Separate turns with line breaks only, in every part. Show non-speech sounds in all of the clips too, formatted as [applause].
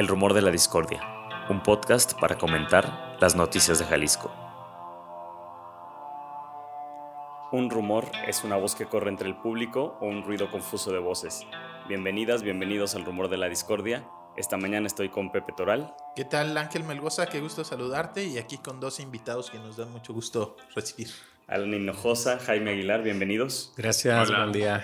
El Rumor de la Discordia, un podcast para comentar las noticias de Jalisco. Un rumor es una voz que corre entre el público o un ruido confuso de voces. Bienvenidas, bienvenidos al Rumor de la Discordia. Esta mañana estoy con Pepe Toral.
¿Qué tal Ángel Melgoza? Qué gusto saludarte y aquí con dos invitados que nos dan mucho gusto recibir.
Alan Hinojosa, Jaime Aguilar, bienvenidos.
Gracias, buen día.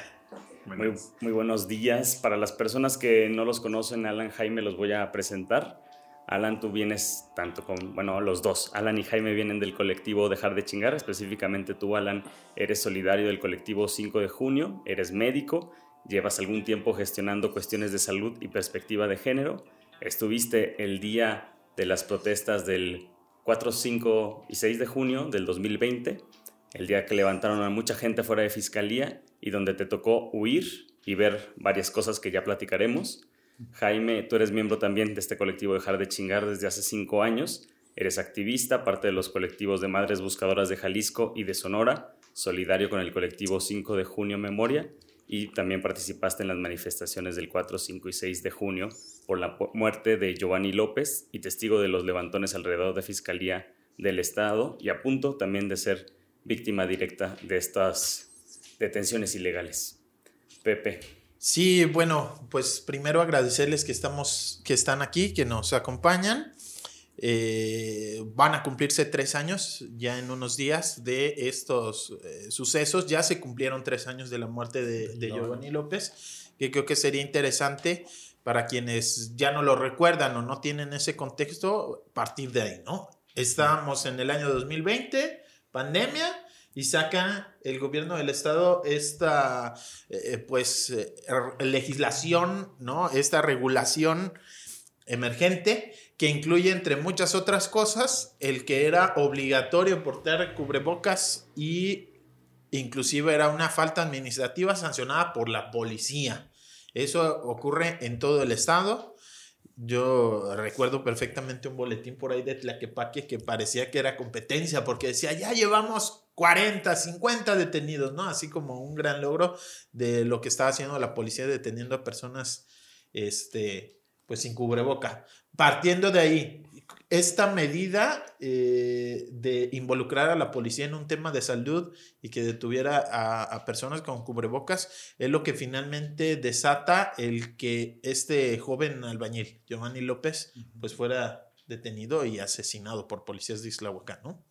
Muy, muy, buenos días. Para las personas que no los conocen, Alan Jaime los voy a presentar. Alan, tú vienes tanto con, bueno, los dos. Alan y Jaime vienen del colectivo Dejar de Chingar. Específicamente tú, Alan, eres solidario del colectivo 5 de junio, eres médico, llevas algún tiempo gestionando cuestiones de salud y perspectiva de género. Estuviste el día de las protestas del 4, 5 y 6 de junio del 2020, el día que levantaron a mucha gente fuera de fiscalía y donde te tocó huir y ver varias cosas que ya platicaremos. Jaime, tú eres miembro también de este colectivo Dejar de Chingar desde hace cinco años. Eres activista, parte de los colectivos de Madres Buscadoras de Jalisco y de Sonora, solidario con el colectivo 5 de junio Memoria y también participaste en las manifestaciones del 4, 5 y 6 de junio por la muerte de Giovanni López y testigo de los levantones alrededor de Fiscalía del Estado y a punto también de ser víctima directa de estas detenciones ilegales. Pepe.
Sí, bueno, pues primero agradecerles que estamos, que están aquí, que nos acompañan. Eh, van a cumplirse tres años ya en unos días de estos eh, sucesos. Ya se cumplieron tres años de la muerte de, de Giovanni López, que creo que sería interesante para quienes ya no lo recuerdan o no tienen ese contexto, partir de ahí, ¿no? Estamos en el año 2020, pandemia, y saca el gobierno del estado esta eh, eh, pues eh, legislación, ¿no? Esta regulación emergente que incluye entre muchas otras cosas el que era obligatorio portar cubrebocas y inclusive era una falta administrativa sancionada por la policía. Eso ocurre en todo el estado. Yo recuerdo perfectamente un boletín por ahí de Tlaquepaque que parecía que era competencia porque decía, ya llevamos 40, 50 detenidos, ¿no? Así como un gran logro de lo que estaba haciendo la policía deteniendo a personas, este, pues sin cubreboca. Partiendo de ahí, esta medida eh, de involucrar a la policía en un tema de salud y que detuviera a, personas con cubrebocas es lo que finalmente desata el que este joven albañil, Giovanni López, pues fuera detenido y asesinado por policías de Islahuacán, ¿no?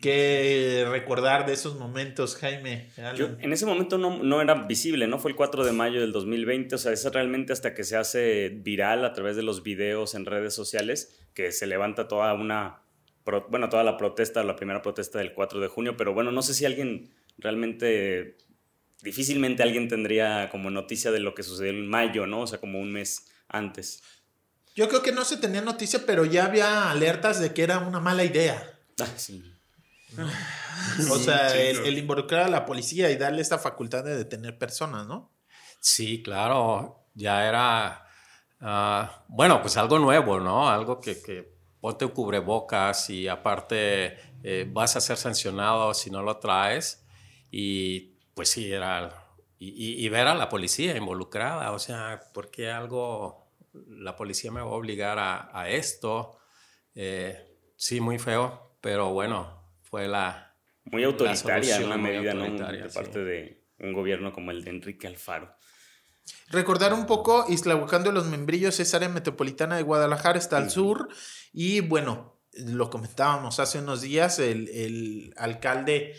¿Qué recordar de esos momentos, Jaime?
en ese momento no, no, era visible, ¿no? Fue el 4 de mayo del 2020, o sea, es realmente hasta que se hace viral a través de los videos en redes sociales que se levanta toda una, bueno, toda la protesta, la primera protesta del 4 de junio, pero bueno, no sé si alguien realmente, difícilmente alguien tendría como noticia de lo que sucedió en mayo, ¿no? O sea, como un mes antes.
Yo creo que no se tenía noticia, pero ya había alertas de que era una mala idea.
Ah, sí.
O sea, el, involucrar a la policía y darle esta facultad de detener personas, ¿no?
Sí, claro, ya era, ah, bueno, pues algo nuevo, ¿no? Algo que, que ponte un cubrebocas y aparte eh, vas a ser sancionado si no lo traes. Y pues sí, era, y, ver a la policía involucrada, o sea, ¿por qué algo, la policía me va a obligar a, esto? Eh, sí, muy feo, pero bueno, fue la...
Muy autoritaria una medida, ¿no? De parte de un gobierno como el de Enrique Alfaro.
Recordar un poco, Islahuacán los Membrillos es área metropolitana de Guadalajara, está al sur. Y bueno, lo comentábamos hace unos días, el, el alcalde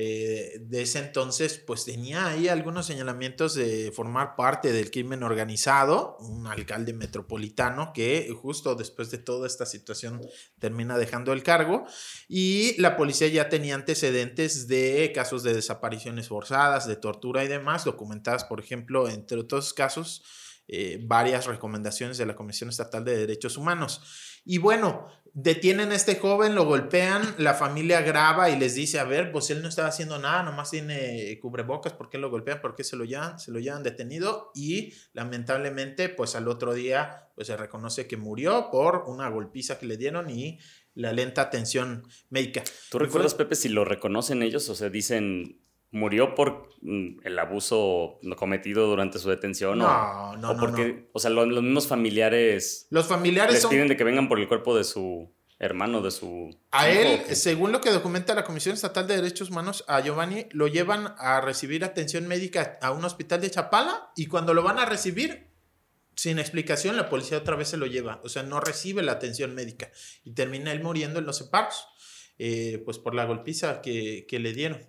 eh, de ese entonces, pues tenía ahí algunos señalamientos de formar parte del crimen organizado, un alcalde metropolitano que justo después de toda esta situación termina dejando el cargo y la policía ya tenía antecedentes de casos de desapariciones forzadas, de tortura y demás, documentadas, por ejemplo, entre otros casos, eh, varias recomendaciones de la Comisión Estatal de Derechos Humanos. Y bueno, detienen a este joven, lo golpean, la familia graba y les dice, a ver, pues él no estaba haciendo nada, nomás tiene cubrebocas, ¿por qué lo golpean? ¿Por qué se lo llevan? Se lo llevan detenido y lamentablemente, pues al otro día, pues se reconoce que murió por una golpiza que le dieron y la lenta atención médica.
¿Tú recuerdas, Pepe, si lo reconocen ellos o se dicen murió por mm, el abuso cometido durante su detención? No, o, no, o porque, O sea, los, mismos familiares.
Los familiares
les piden de que vengan por el cuerpo de su hermano, de su.
A él, según lo que documenta la Comisión Estatal de Derechos Humanos, a Giovanni lo llevan a recibir atención médica a un hospital de Chapala y cuando lo van a recibir, sin explicación, la policía otra vez se lo lleva. O sea, no recibe la atención médica y termina él muriendo en los separos, eh, pues por la golpiza que, que le dieron.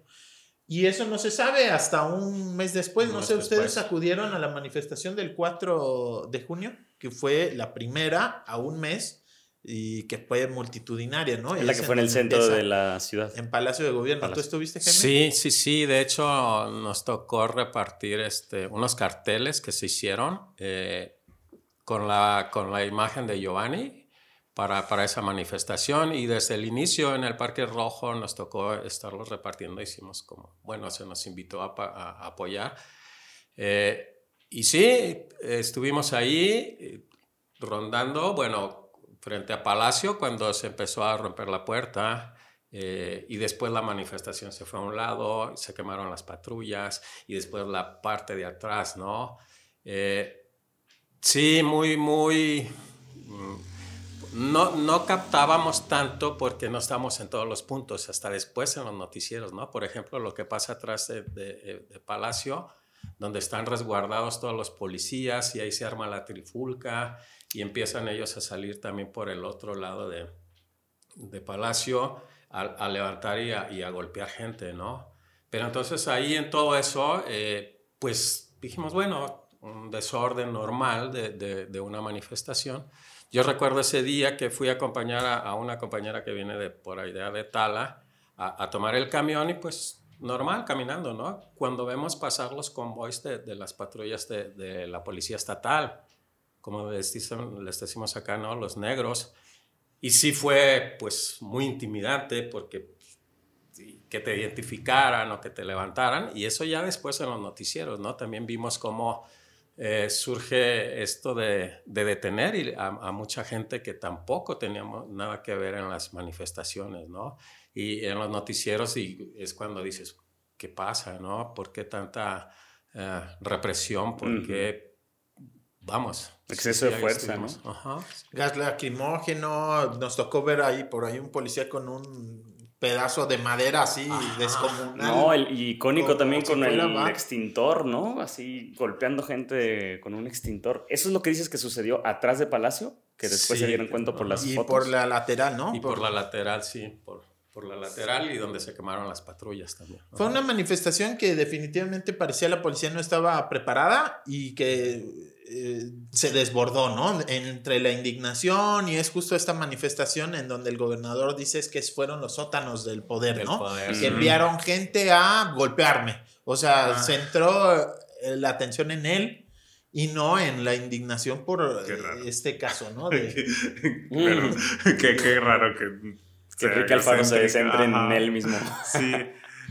Y eso no se sabe hasta un mes después. no sé, ustedes acudieron a la manifestación del 4 de junio, que fue la primera a un mes y que fue multitudinaria, ¿no?
Es la que fue en el centro de la ciudad.
En Palacio de Gobierno. ¿Tú estuviste, Jaime?
Sí, sí, sí. De hecho, nos tocó repartir este, unos carteles que se hicieron eh, con, la, con la imagen de Giovanni para, para, esa manifestación y desde el inicio en el Parque Rojo nos tocó estarlos repartiendo, hicimos como, bueno, se nos invitó a, apoyar. Eh, y sí, estuvimos ahí eh, rondando, bueno, frente a Palacio cuando se empezó a romper la puerta. Eh, y después la manifestación se fue a un lado, se quemaron las patrullas y después la parte de atrás, ¿no? sí, muy, muy, mm, no, no captábamos tanto porque no estamos en todos los puntos, hasta después en los noticieros, ¿no? Por ejemplo, lo que pasa atrás de, de, Palacio, donde están resguardados todos los policías y ahí se arma la trifulca y empiezan ellos a salir también por el otro lado de, de Palacio a, levantar y a, y a, golpear gente, ¿no? Pero entonces ahí en todo eso, eh, pues dijimos, bueno, un desorden normal de, de una manifestación yo recuerdo ese día que fui a acompañar a, una compañera que viene de por ahí de Tala a, tomar el camión y pues normal, caminando, ¿no? Cuando vemos pasar los convoys de, las patrullas de, de, la policía estatal, como les, les decimos acá, ¿no? Los negros. Y sí fue pues muy intimidante porque que te identificaran o que te levantaran y eso ya después en los noticieros, ¿no? También vimos cómo eh, surge esto de, detener a, mucha gente que tampoco teníamos nada que ver en las manifestaciones, ¿no? Y en los noticieros y es cuando dices, ¿qué pasa, no? ¿Por qué tanta eh, represión? ¿Por qué, vamos?
Exceso de fuerza, ¿no?
Gas lacrimógeno, nos tocó ver ahí por ahí un policía con un pedazo de madera así descomunal.
No, el icónico también con el extintor, ¿no? Así golpeando gente con un extintor. ¿Eso es lo que dices que sucedió atrás de Palacio? Que después se dieron cuenta por las
y por la lateral, ¿no?
Y por, la lateral, sí, por, por la lateral y donde se quemaron las patrullas también.
Fue una manifestación que definitivamente parecía la policía no estaba preparada y que eh, se desbordó, ¿no? Entre la indignación y es justo esta manifestación en donde el gobernador dice que fueron los sótanos del poder, ¿no? Que enviaron gente a golpearme. O sea, ah. centró eh, la atención en él y no en la indignación por este caso, ¿no? [laughs]
Pero, qué, raro que...
Que Alfaro se centre en él mismo.
Sí,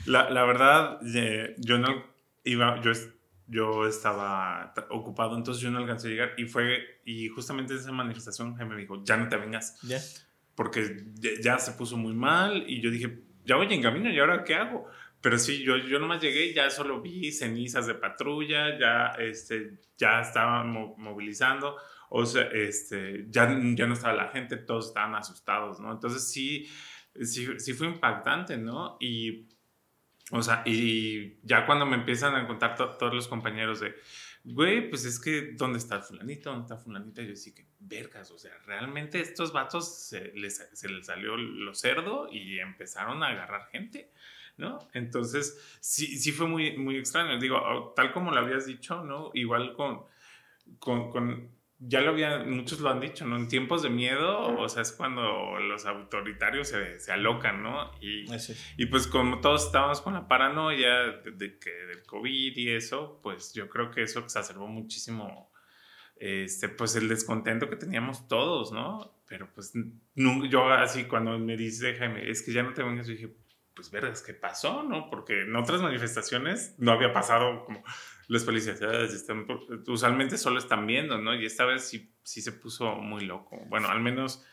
la, la verdad, eh, yo no iba, yo yo estaba ocupado, entonces yo no alcancé a llegar y fue, y justamente en esa manifestación me dijo, ya no te vengas, porque ya, se puso muy mal y yo dije, ya voy en camino y ahora qué hago. Pero sí, yo, yo nomás llegué y ya solo vi cenizas de patrulla, ya, este, ya estaban movilizando, o sea, este, ya, ya no estaba la gente, todos estaban asustados, ¿no? Entonces sí, sí, sí fue impactante, ¿no? Y o sea, y ya cuando me empiezan a contar todos los compañeros de, güey, pues es que, ¿dónde está fulanito? ¿Dónde está fulanita? Yo sí que, vergas, o sea, realmente estos vatos se les, se les salió lo cerdo y empezaron a agarrar gente, ¿no? Entonces, sí, sí fue muy, muy extraño. Digo, tal como lo habías dicho, ¿no? Igual con, con ya lo había, muchos lo han dicho, ¿no? En tiempos de miedo, o sea, es cuando los autoritarios se, se alocan, ¿no? Y, y, pues como todos estábamos con la paranoia de, que del COVID y eso, pues yo creo que eso exacerbó muchísimo, este, pues el descontento que teníamos todos, ¿no? Pero pues yo así cuando me dice Jaime, es que ya no te vengas, yo dije, pues vergas, ¿qué pasó, no? Porque en otras manifestaciones no había pasado como los policías están, usualmente solo están viendo, ¿no? Y esta vez sí, sí se puso muy loco. Bueno, al menos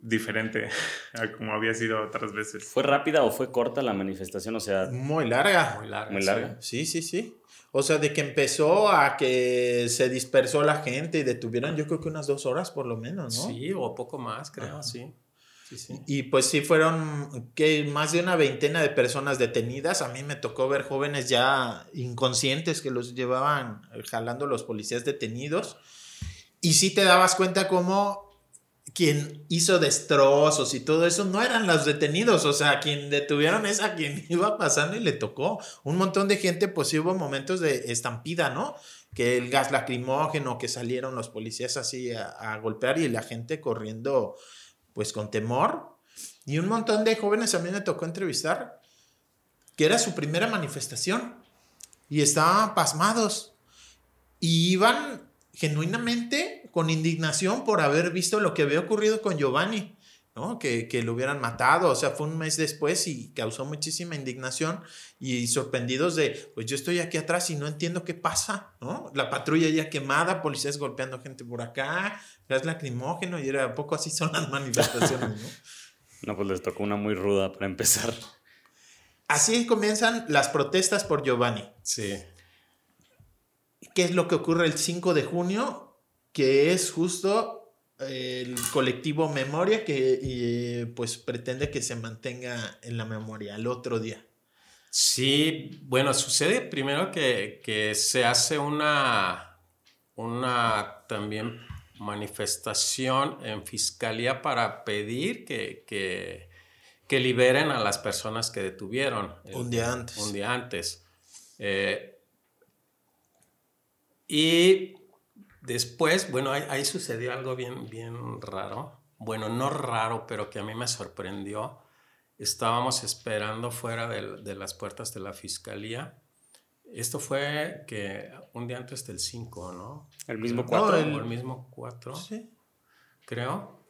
diferente a como había sido otras veces.
¿Fue rápida o fue corta la manifestación? O sea,
Muy larga.
Muy larga.
muy
sí.
larga.
Sí, sí, sí. O sea, de que empezó a que se dispersó la gente y detuvieron, yo creo que unas dos horas por lo menos, ¿no?
Sí, o poco más, creo,
Ajá.
sí.
Y pues sí fueron que más de una veintena de personas detenidas. A mí me tocó ver jóvenes ya inconscientes que los llevaban jalando los policías detenidos. Y sí te dabas cuenta como quien hizo destrozos y todo eso no eran los detenidos. O sea, quien detuvieron es a quien [laughs] iba pasando y le tocó. Un montón de gente, pues sí hubo momentos de estampida, ¿no? Que el gas lacrimógeno, que salieron los policías así a, a golpear y la gente corriendo pues con temor. Y un montón de jóvenes a mí me tocó entrevistar, que era su primera manifestación. Y estaban pasmados. Y iban genuinamente con indignación por haber visto lo que había ocurrido con Giovanni, ¿no? Que, que lo hubieran matado. O sea, fue un mes después y causó muchísima indignación y sorprendidos de, pues yo estoy aquí atrás y no entiendo qué pasa, ¿no? La patrulla ya quemada, policías golpeando gente por acá, gas lacrimógeno y era poco así son las manifestaciones, ¿no? [laughs]
No, pues les tocó una muy ruda para empezar.
Así comienzan las protestas por Giovanni.
Sí.
¿Qué es lo que ocurre el 5 de junio? Que es justo el colectivo Memoria que eh, pues pretende que se mantenga en la memoria el otro día.
Sí, bueno, sucede primero que, que se hace una, una también manifestación en fiscalía para pedir que, que, que liberen a las personas que detuvieron. el-
Un día antes.
Un día antes. Eh, y después, bueno, ahí, ahí sucedió algo bien, bien raro. Bueno, no raro, pero que a mí me sorprendió. Estábamos esperando fuera de, las puertas de la fiscalía. Esto fue que un día antes del 5, ¿no?
El mismo
No,
cuatro.
el, el mismo 4
Sí.
creo.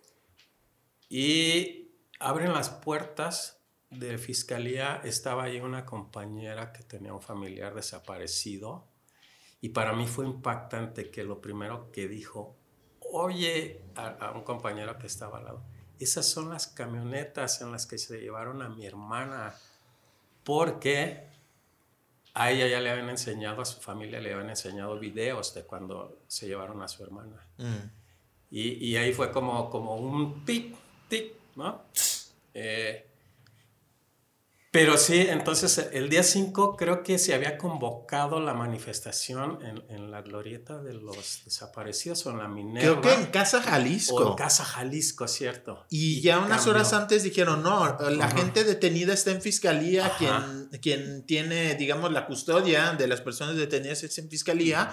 Y abren las puertas de fiscalía. Estaba ahí una compañera que tenía un familiar desaparecido. Y para mí fue impactante que lo primero que dijo, oye, a, a un compañero que estaba al lado, esas son las camionetas en las que se llevaron a mi hermana. Porque a ella ya le habían enseñado, a su familia le habían enseñado videos de cuando se llevaron a su hermana.
Mm.
Y, y ahí fue como, como un tic, tic, ¿no? Eh, pero sí, entonces el día 5 creo que se había convocado la manifestación en, en la glorieta de los desaparecidos o en la minera.
Creo que en Casa Jalisco.
O en Casa Jalisco, cierto.
Y ya unas
cambió.
horas antes dijeron, no, la
Ajá.
gente detenida está en fiscalía,
Ajá.
quien, quien tiene, digamos, la custodia de las personas detenidas es en fiscalía,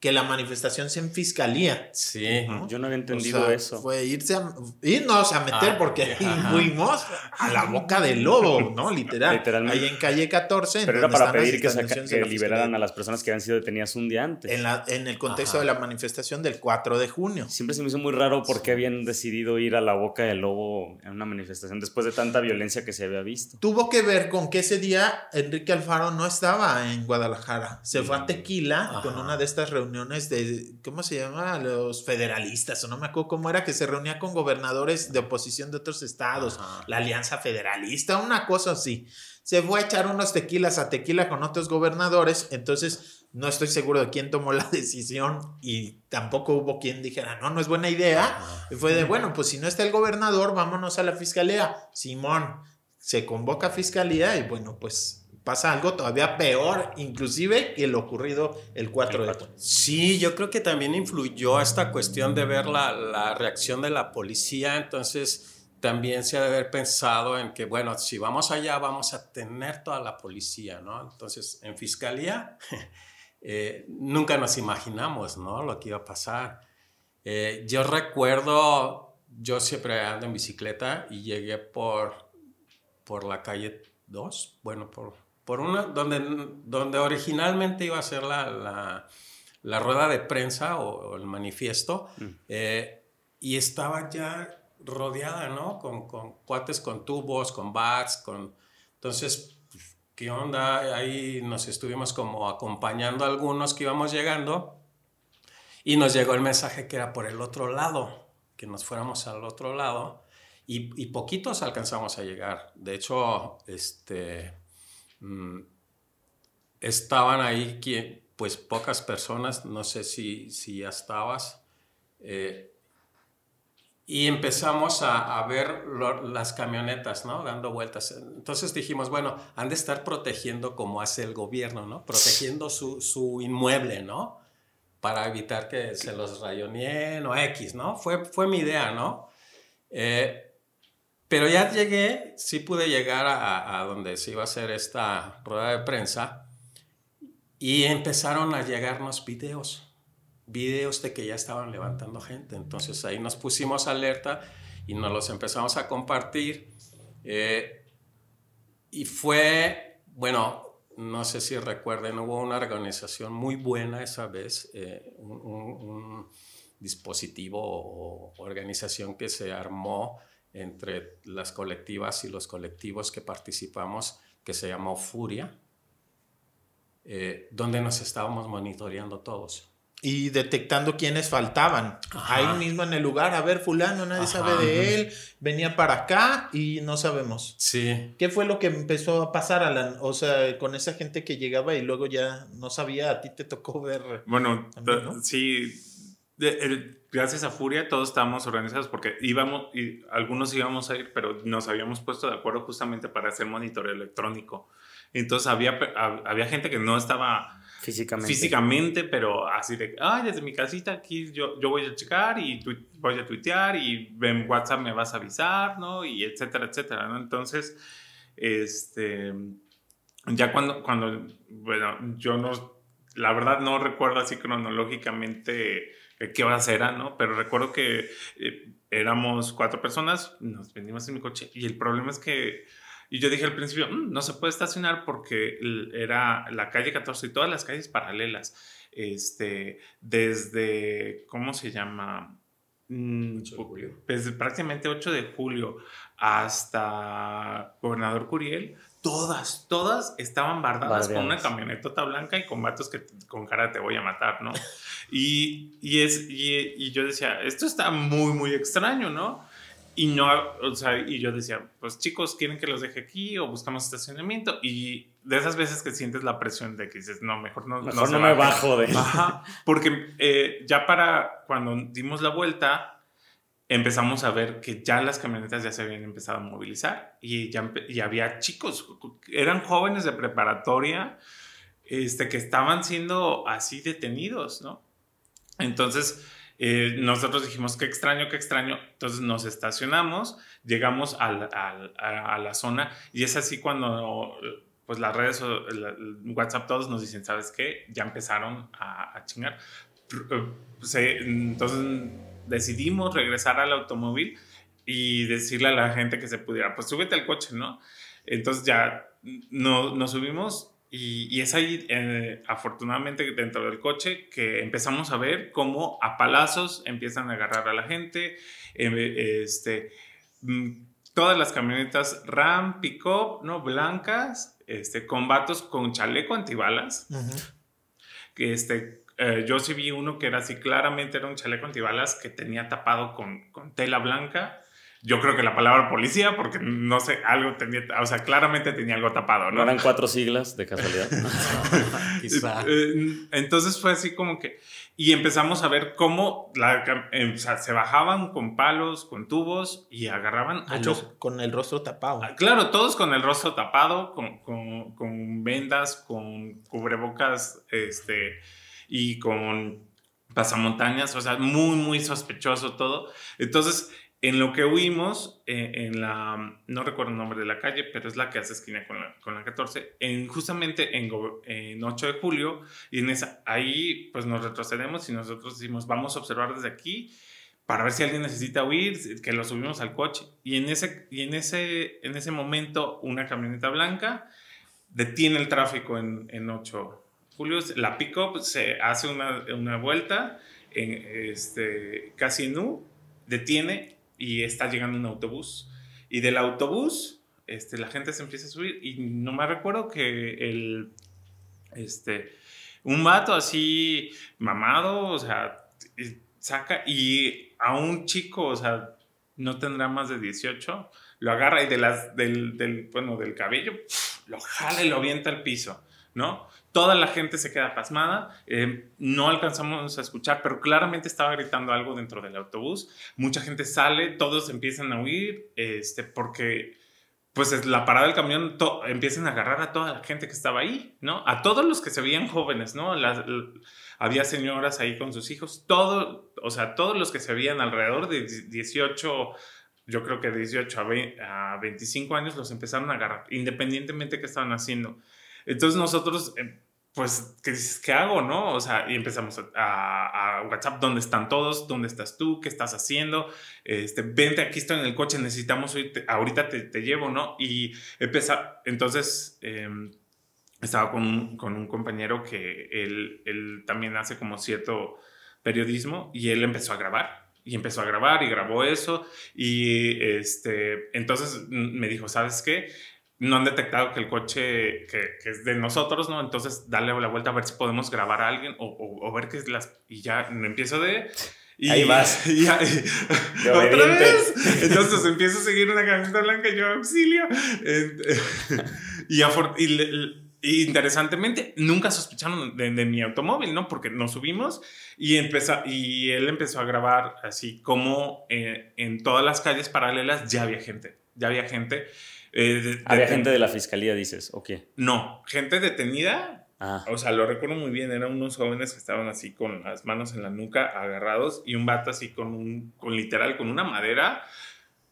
que la manifestación sea en fiscalía.
Sí.
¿no?
Yo no había
O
entendido
sea,
eso.
Fue irse a, irnos a meter
Ah,
porque ahí fuimos a la boca del lobo, ¿no? [laughs] Literal.
Literalmente.
Ahí en calle 14. en
Pero era para pedir que, saca- que liberaran a las personas que habían sido detenidas un día antes.
En, la, en el contexto
Ajá.
de la manifestación del 4 de junio.
Siempre se me hizo muy raro por qué habían decidido ir a la boca del lobo en una manifestación después de tanta violencia que se había visto.
Tuvo que ver con que ese día Enrique Alfaro no estaba en Guadalajara. Se fue a Tequila
Ajá.
con una de estas reuniones de, ¿cómo se llama? Los federalistas, o no me acuerdo cómo era, que se reunía con gobernadores de oposición de otros estados.
Ajá.
La Alianza Federalista, una cosa así. Se fue a echar unos tequilas a tequila con otros gobernadores, entonces no estoy seguro de quién tomó la [laughs] decisión y tampoco hubo quien dijera, no, no es buena idea.
Ajá.
Y fue de, bueno, pues si no está el gobernador, vámonos a la fiscalía. Simón, se convoca a fiscalía y bueno, pues pasa algo todavía peor, inclusive que lo ocurrido el 4 de junio.
Sí, yo creo que también influyó esta cuestión de ver la, la reacción de la policía, entonces también se ha de haber pensado en que, bueno, si vamos allá vamos a tener toda la policía, ¿no? Entonces, en fiscalía [laughs] eh, nunca nos imaginamos, ¿no? Lo que iba a pasar. Eh, yo recuerdo, yo siempre ando en bicicleta y llegué por, por la calle 2, bueno, por, por una, donde, donde originalmente iba a ser la, la, la rueda de prensa o, o el manifiesto,
Mm.
eh, y estaba ya rodeada, ¿no? Con, con cuates con tubos, con bats, con... Entonces, pues, ¿qué onda? Ahí nos estuvimos como acompañando a algunos que íbamos llegando y nos llegó el mensaje que era por el otro lado, que nos fuéramos al otro lado. y, poquitos alcanzamos a llegar. De hecho, este, mm, estaban ahí pues pocas personas, no sé si, si ya estabas. Eh, y empezamos a, ver las camionetas, ¿no? Dando vueltas. Entonces dijimos, bueno, han de estar protegiendo como hace el gobierno, ¿no? Protegiendo su, su inmueble, ¿no? Para evitar que se los rayoneen o X, ¿no? Fue, fue mi idea, ¿no? Eh, pero ya llegué, sí pude llegar a, a donde se iba a hacer esta rueda de prensa y empezaron a llegarnos videos videos de que ya estaban levantando gente. Entonces ahí nos pusimos alerta y nos los empezamos a compartir. Eh, y fue, bueno, no sé si recuerden, hubo una organización muy buena esa vez, eh, un, dispositivo o organización que se armó entre las colectivas y los colectivos que participamos, que se llamó Furia, eh, donde nos estábamos monitoreando todos
y detectando quiénes faltaban. Ahí mismo en el lugar, a ver, fulano, nadie sabe de él, venía para acá y no sabemos.
Sí.
¿Qué fue lo que empezó a pasar, Alan? O sea, con esa gente que llegaba y luego ya no sabía, a ti te tocó ver.
Bueno, sí, gracias a Furia todos estábamos organizados porque íbamos, y algunos íbamos a ir, pero nos habíamos puesto de acuerdo justamente para hacer monitoreo electrónico. Entonces había, había gente que no estaba
Físicamente.
Físicamente, pero así de, ay, desde mi casita aquí yo, yo voy a checar y voy a tuitear y en WhatsApp me vas a avisar, ¿no? Y etcétera, etcétera, ¿no? Entonces, este, ya cuando, cuando, bueno, yo no, la verdad no recuerdo así cronológicamente qué horas eran, ¿no? Pero recuerdo que eh, éramos cuatro personas, nos vendimos en mi coche y el problema es que y yo dije al principio, mm, no se puede estacionar porque era la calle 14 y todas las calles paralelas. Este, desde, ¿cómo se llama?
Mm, julio.
Desde prácticamente 8 de julio hasta Gobernador Curiel, todas, todas estaban bardadas con una camionetota blanca y con vatos que con cara te voy a matar, ¿no? [laughs] y, y, es, y, y yo decía, esto está muy, muy extraño, ¿no? Y no, o sea, y yo decía, pues chicos, ¿quieren que los deje aquí o buscamos estacionamiento? Y de esas veces que sientes la presión de que dices, no, mejor no,
mejor no, me bajo de...
Ajá, porque eh, ya para cuando dimos la vuelta, empezamos a ver que ya las camionetas ya se habían empezado a movilizar y ya y había chicos, eran jóvenes de preparatoria este, que estaban siendo así detenidos, ¿no? Entonces eh, nosotros dijimos, qué extraño, qué extraño. Entonces nos estacionamos, llegamos a la zona y es así cuando pues las redes, WhatsApp, todos nos dicen, ¿sabes qué? Ya empezaron a, chingar. entonces decidimos regresar al automóvil y decirle a la gente que se pudiera, pues súbete al coche, ¿no? Entonces ya no, nos subimos y, es ahí, eh, afortunadamente, dentro del coche, que empezamos a ver cómo a palazos empiezan a agarrar a la gente. Eh, este, mm, todas las camionetas Ram, Pickup, ¿no? Blancas, este, con vatos con chaleco antibalas. que este, eh, yo sí vi uno que era así, claramente era un chaleco antibalas que tenía tapado con, con tela blanca yo creo que la palabra policía, porque no sé, algo tenía, o sea, claramente tenía algo tapado, ¿no?
eran cuatro siglas de casualidad? [laughs] [laughs]
Quizá. Eh, entonces fue así como que, y empezamos a ver cómo la, eh, o sea, se bajaban con palos, con tubos y agarraban
a los... Con el rostro tapado.
Ah, claro, todos con el rostro tapado, con, con, con vendas, con cubrebocas, este, y con pasamontañas, o sea, muy, muy sospechoso todo. Entonces, en lo que huimos, eh, en la, no recuerdo el nombre de la calle, pero es la que hace esquina con la, con la 14, en, justamente en, en 8 de julio, y en esa, ahí pues nos retrocedemos y nosotros decimos, vamos a observar desde aquí para ver si alguien necesita huir, que lo subimos al coche. Y en ese, y en ese, en ese momento una camioneta blanca detiene el tráfico en, en 8 de julio, la pick-up se hace una, una vuelta en, este, casi en detiene y está llegando un autobús. Y del autobús, este, la gente se empieza a subir y no me recuerdo que el, este, un vato así mamado, o sea, saca y a un chico, o sea, no tendrá más de 18, lo agarra y de las, del, del, bueno, del cabello, lo jala y lo avienta al piso, ¿no? Toda la gente se queda pasmada, eh, no alcanzamos a escuchar, pero claramente estaba gritando algo dentro del autobús. Mucha gente sale, todos empiezan a huir, este, porque pues la parada del camión empiezan a agarrar a toda la gente que estaba ahí, ¿no? A todos los que se veían jóvenes, ¿no? había señoras ahí con sus hijos, todo, o sea, todos los que se veían alrededor de 18 yo creo que 18 a, 25 años los empezaron a agarrar, independientemente de qué estaban haciendo. Entonces nosotros, eh, pues, ¿qué? ¿Qué hago, no? O sea, y empezamos a, a, WhatsApp, ¿dónde están todos? ¿Dónde estás tú? ¿Qué estás haciendo? Este, vente, aquí estoy en el coche, necesitamos ahorita te, te, llevo, ¿no? Y empezar, entonces... Em, estaba con, con, un compañero que él, él también hace como cierto periodismo y él empezó a grabar y empezó a grabar y grabó eso y este entonces me dijo sabes qué no han detectado que el coche que, es de nosotros, ¿no? Entonces, darle la vuelta a ver si podemos grabar a alguien o, o, ver qué es las... Y ya empiezo de... Y,
Ahí vas. [laughs]
Y, ¿Otra vez? Entonces empiezo a seguir una camioneta blanca y yo auxilio. [laughs] y, y, interesantemente, nunca sospecharon de, mi automóvil, ¿no? Porque nos subimos y, empezó, y él empezó a grabar así como eh, en todas las calles paralelas ya había gente. Ya había gente.
Eh, ¿Había gente de la fiscalía, dices? ¿O qué?
No, gente detenida. Ah. O sea, lo recuerdo muy bien. Eran unos jóvenes que estaban así con las manos en la nuca, agarrados, y un vato así con un, con literal, con una madera,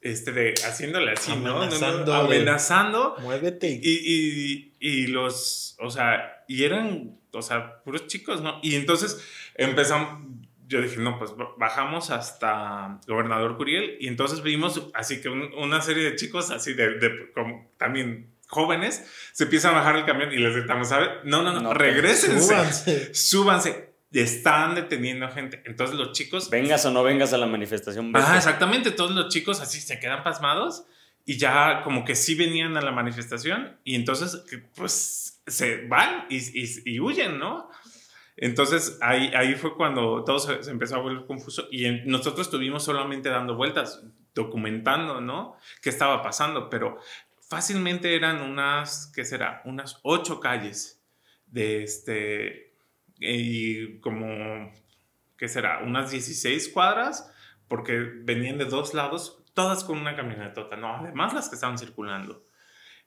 este, de, haciéndole así, amenazando, ¿no? Amenazando.
Muévete.
Y, y, y, los, o sea, y eran, o sea, puros chicos, ¿no? Y entonces empezamos, yo dije, no, pues bajamos hasta Gobernador Curiel y entonces vimos así que una serie de chicos así de, como, también jóvenes se empiezan a bajar el camión y les gritamos, ¿sabes? No, no, no, no regresen. Súbanse. Súbanse. Están deteniendo a gente. Entonces los chicos...
Vengas o no vengas a la manifestación.
Ah, exactamente. Todos los chicos así se quedan pasmados y ya como que sí venían a la manifestación y entonces pues se van y, y huyen, ¿no? Entonces ahí, ahí fue cuando todo se, empezó a volver confuso y nosotros estuvimos solamente dando vueltas, documentando, ¿no? ¿Qué estaba pasando? Pero fácilmente eran unas, ¿qué será? Unas ocho calles de este, y como, ¿qué será? Unas 16 cuadras, porque venían de dos lados, todas con una camionetota, ¿no? Además las que estaban circulando.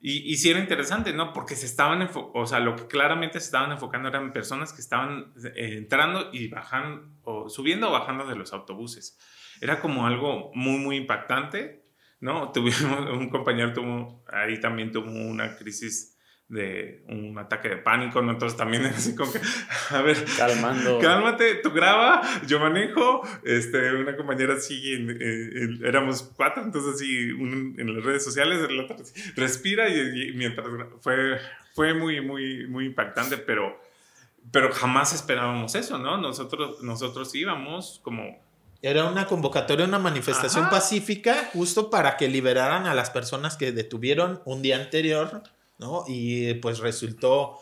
Y, y sí era interesante, ¿no? Porque se estaban, o sea, lo que claramente se estaban enfocando eran personas que estaban eh, entrando y bajando, o subiendo o bajando de los autobuses. Era como algo muy, muy impactante, ¿no? [laughs] Tuvimos, un compañero tuvo, ahí también tuvo una crisis de un ataque de pánico, ¿no? Entonces también es así como que, a ver,
calmando.
Cálmate, tú graba, yo manejo, este, una compañera así, éramos cuatro, entonces así, en las redes sociales, el otro respira y, mientras fue, fue muy, muy, muy impactante, pero, pero jamás esperábamos eso, ¿no? Nosotros, nosotros íbamos como
era una convocatoria, una manifestación pacífica, justo para que liberaran a las personas que detuvieron un día anterior ¿no? Y pues resultó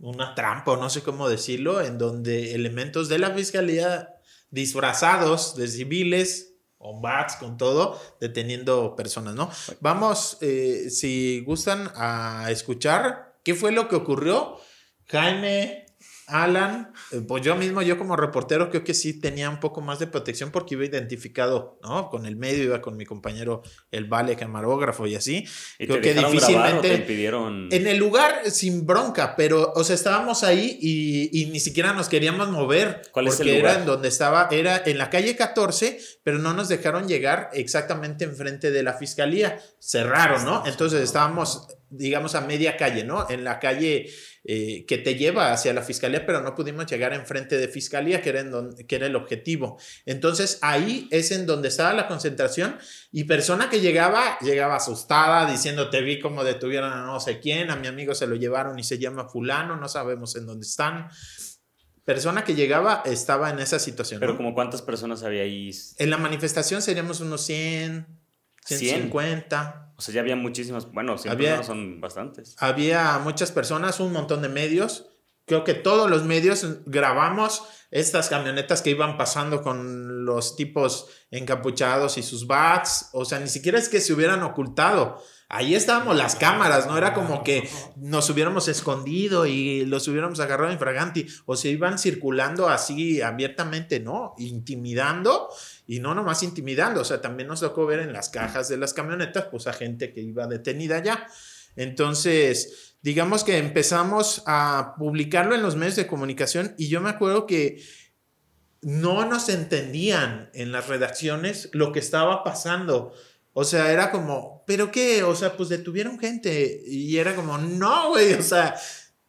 una trampa, o no sé cómo decirlo, en donde elementos de la fiscalía disfrazados de civiles, con bats, con todo, deteniendo personas, ¿no? Vamos, eh, si gustan, a escuchar qué fue lo que ocurrió. Jaime, Alan, eh, pues yo mismo, yo como reportero, creo que sí tenía un poco más de protección porque iba identificado, ¿no? Con el medio, iba con mi compañero, el Vale, camarógrafo y así.
¿Y creo que difícilmente. pidieron...
En el lugar sin bronca, pero, o sea, estábamos ahí y, ni siquiera nos queríamos mover.
¿Cuál
es
el lugar?
era en donde estaba, era en la calle 14, pero no nos dejaron llegar exactamente enfrente de la fiscalía. Cerraron, ¿no? Entonces estábamos, digamos, a media calle, ¿no? En la calle eh, que te lleva hacia la fiscalía, pero no pudimos llegar enfrente de fiscalía, que era, en que era el objetivo. Entonces ahí es en donde estaba la concentración y persona que llegaba, llegaba asustada, diciendo, te vi como detuvieron a no sé quién, a mi amigo se lo llevaron y se llama fulano, no sabemos en dónde están persona que llegaba estaba en esa situación.
Pero como cuántas personas había ahí?
En la manifestación seríamos unos 100, 150.
O sea, ya había muchísimas, bueno, siempre son bastantes.
Había muchas personas, un montón de medios. creo que todos los medios grabamos estas camionetas que iban pasando con los tipos encapuchados y sus bats, o sea, ni siquiera es que se hubieran ocultado. Ahí estábamos las cámaras, no era como que nos hubiéramos escondido y los hubiéramos agarrado en fraganti, o se iban circulando así abiertamente, ¿no? Intimidando y no nomás intimidando, o sea, también nos tocó ver en las cajas de las camionetas, pues a gente que iba detenida ya. Entonces, digamos que empezamos a publicarlo en los medios de comunicación y yo me acuerdo que no nos entendían en las redacciones lo que estaba pasando. O sea, era como, ¿pero qué? O sea, pues detuvieron gente y era como, no, güey, o sea,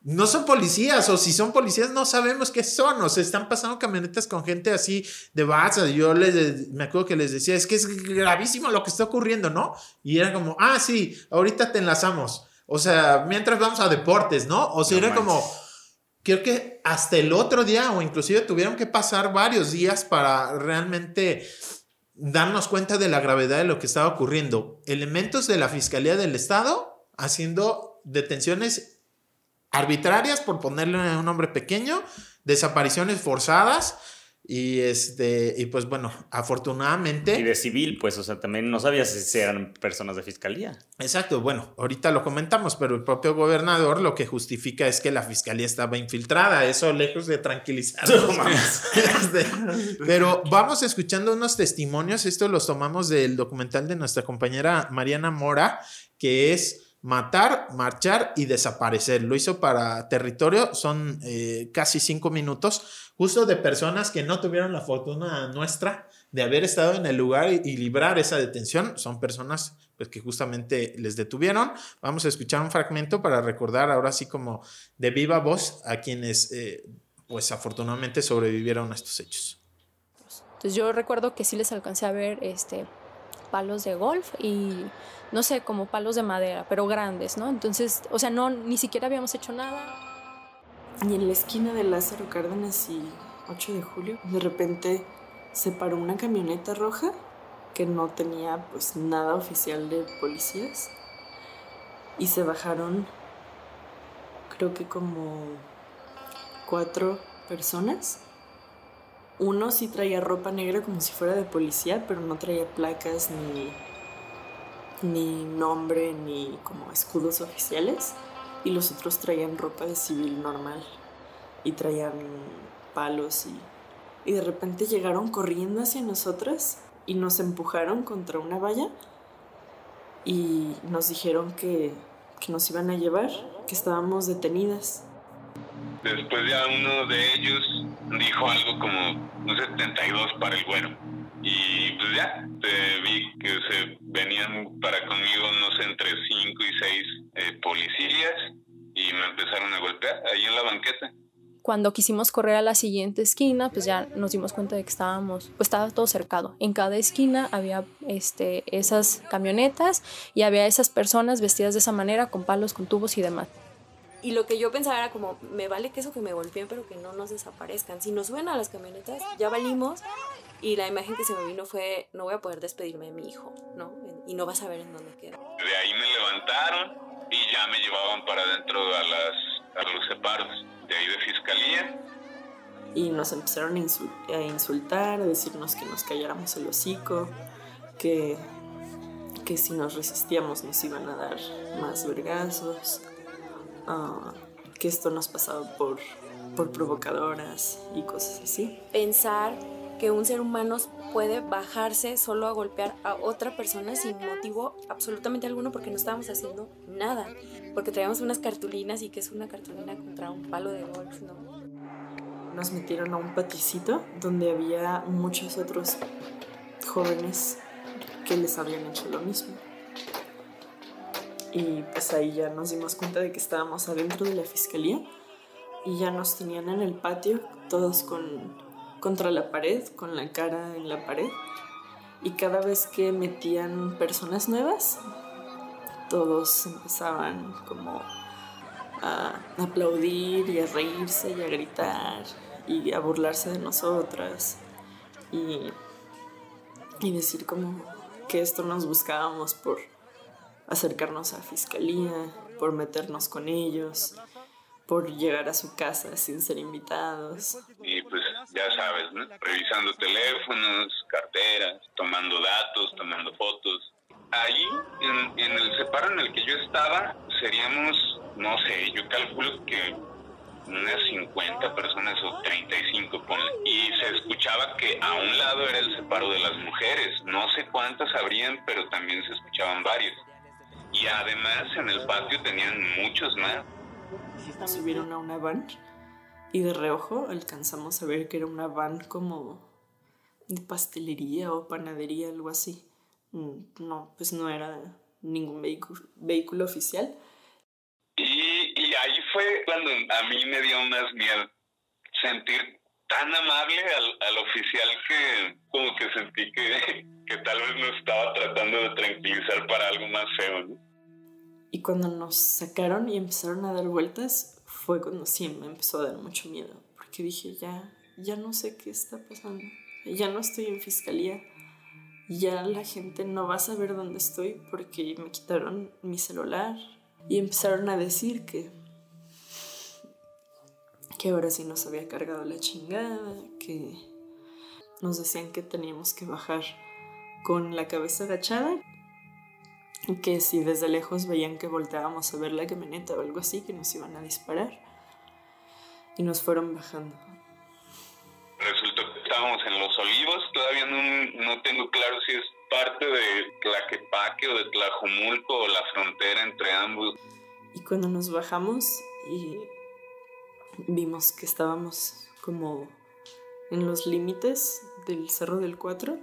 no son policías o si son policías no sabemos qué son, o sea, están pasando camionetas con gente así de base. Yo les, me acuerdo que les decía, es que es gravísimo lo que está ocurriendo, ¿no? Y era como, ah, sí, ahorita te enlazamos. O sea, mientras vamos a deportes, ¿no? O sea, era como, creo que hasta el otro día o inclusive tuvieron que pasar varios días para realmente darnos cuenta de la gravedad de lo que estaba ocurriendo. Elementos de la Fiscalía del Estado haciendo detenciones arbitrarias, por ponerle un nombre pequeño, desapariciones forzadas y este, y pues bueno, afortunadamente.
Y de civil, pues, o sea, también no sabías si eran personas de fiscalía.
Exacto, bueno, ahorita lo comentamos, pero el propio gobernador lo que justifica es que la fiscalía estaba infiltrada, eso lejos de tranquilizar. [laughs] [laughs] Pero vamos escuchando unos testimonios, esto los tomamos del documental de nuestra compañera Mariana Mora, que es matar, marchar y desaparecer. Lo hizo para territorio, son eh, casi cinco minutos, justo de personas que no tuvieron la fortuna nuestra de haber estado en el lugar y, librar esa detención. Son personas pues, que justamente les detuvieron. Vamos a escuchar un fragmento para recordar ahora sí como de viva voz a quienes eh, pues afortunadamente sobrevivieron a estos hechos.
Entonces yo recuerdo que sí les alcancé a ver este, palos de golf y no sé, como palos de madera, pero grandes, ¿no? Entonces, o sea, no, ni siquiera habíamos hecho nada.
Y en la esquina de Lázaro Cárdenas y 8 de julio, de repente se paró una camioneta roja que no tenía pues nada oficial de policías y se bajaron creo que como cuatro personas. Uno sí traía ropa negra como si fuera de policía, pero no traía placas ni ni nombre ni como escudos oficiales y los otros traían ropa de civil normal y traían palos y, y de repente llegaron corriendo hacia nosotras y nos empujaron contra una valla y nos dijeron que, que nos iban a llevar, que estábamos detenidas.
Después ya uno de ellos dijo algo como un 72 para el güero y pues ya, vi que se venían para conmigo, no sé, entre cinco y seis eh, policías y me empezaron a golpear ahí en la banqueta.
Cuando quisimos correr a la siguiente esquina, pues ya nos dimos cuenta de que estábamos, pues estaba todo cercado. En cada esquina había este, esas camionetas y había esas personas vestidas de esa manera, con palos, con tubos y demás.
Y lo que yo pensaba era como, me vale que eso que me golpeen, pero que no nos desaparezcan. Si nos suben a las camionetas, ya valimos. Y la imagen que se me vino fue, no voy a poder despedirme de mi hijo, ¿no? Y no vas a ver en dónde queda.
De ahí me levantaron y ya me llevaban para adentro a, las, a los separos de ahí de fiscalía.
Y nos empezaron a, a insultar, a decirnos que nos calláramos el hocico, que, que si nos resistíamos nos iban a dar más vergazos Que esto nos pasaba por, por provocadoras y cosas así.
Pensar que un ser humano puede bajarse solo a golpear a otra persona sin motivo absolutamente alguno porque no estábamos haciendo nada, porque traíamos unas cartulinas y que es una cartulina contra un palo de golf, ¿no?
Nos metieron a un paticito donde había muchos otros jóvenes que les habían hecho lo mismo y pues ahí ya nos dimos cuenta de que estábamos adentro de la fiscalía y ya nos tenían en el patio todos con contra la pared, con la cara en la pared. Y cada vez que metían personas nuevas todos empezaban como a aplaudir y a reírse y a gritar y a burlarse de nosotras y, y decir como que esto nos buscábamos por acercarnos a fiscalía, por meternos con ellos, por llegar a su casa sin ser invitados.
Y pues ya sabes. Revisando teléfonos, carteras, tomando datos, tomando fotos. En, en el separo en el que yo estaba, seríamos, no sé, yo calculo que unas 50 personas o 35, ponle. Y se escuchaba que a un lado era el separo de las mujeres. No sé cuántas habrían, pero también se escuchaban varios. Y además en el patio tenían muchos más.
Subieron a una van y de reojo alcanzamos a ver que era una van como de pastelería o panadería, algo así. Mm, No, pues no era ningún vehículo, vehículo oficial.
Y, y ahí fue cuando a mí me dio más miedo sentir tan amable al, al oficial que como que sentí que, [laughs] que tal vez nos estaba tratando de tranquilizar para algo más feo. ¿no?
Y cuando nos sacaron y empezaron a dar vueltas, fue cuando sí me empezó a dar mucho miedo. Porque dije, ya, ya no sé qué está pasando. Ya no estoy en fiscalía. Ya la gente no va a saber dónde estoy porque me quitaron mi celular. Y empezaron a decir que, que ahora sí nos había cargado la chingada, que nos decían que teníamos que bajar con la cabeza agachada que si desde lejos veían que volteábamos a ver la camioneta o algo así, que nos iban a disparar. Y nos fueron bajando.
Resultó que estábamos en Los Olivos, todavía no, no tengo claro si es parte de Tlaquepaque o de Tlajumulco o la frontera entre ambos.
Y cuando nos bajamos y vimos que estábamos como en los límites del Cerro del Cuatro,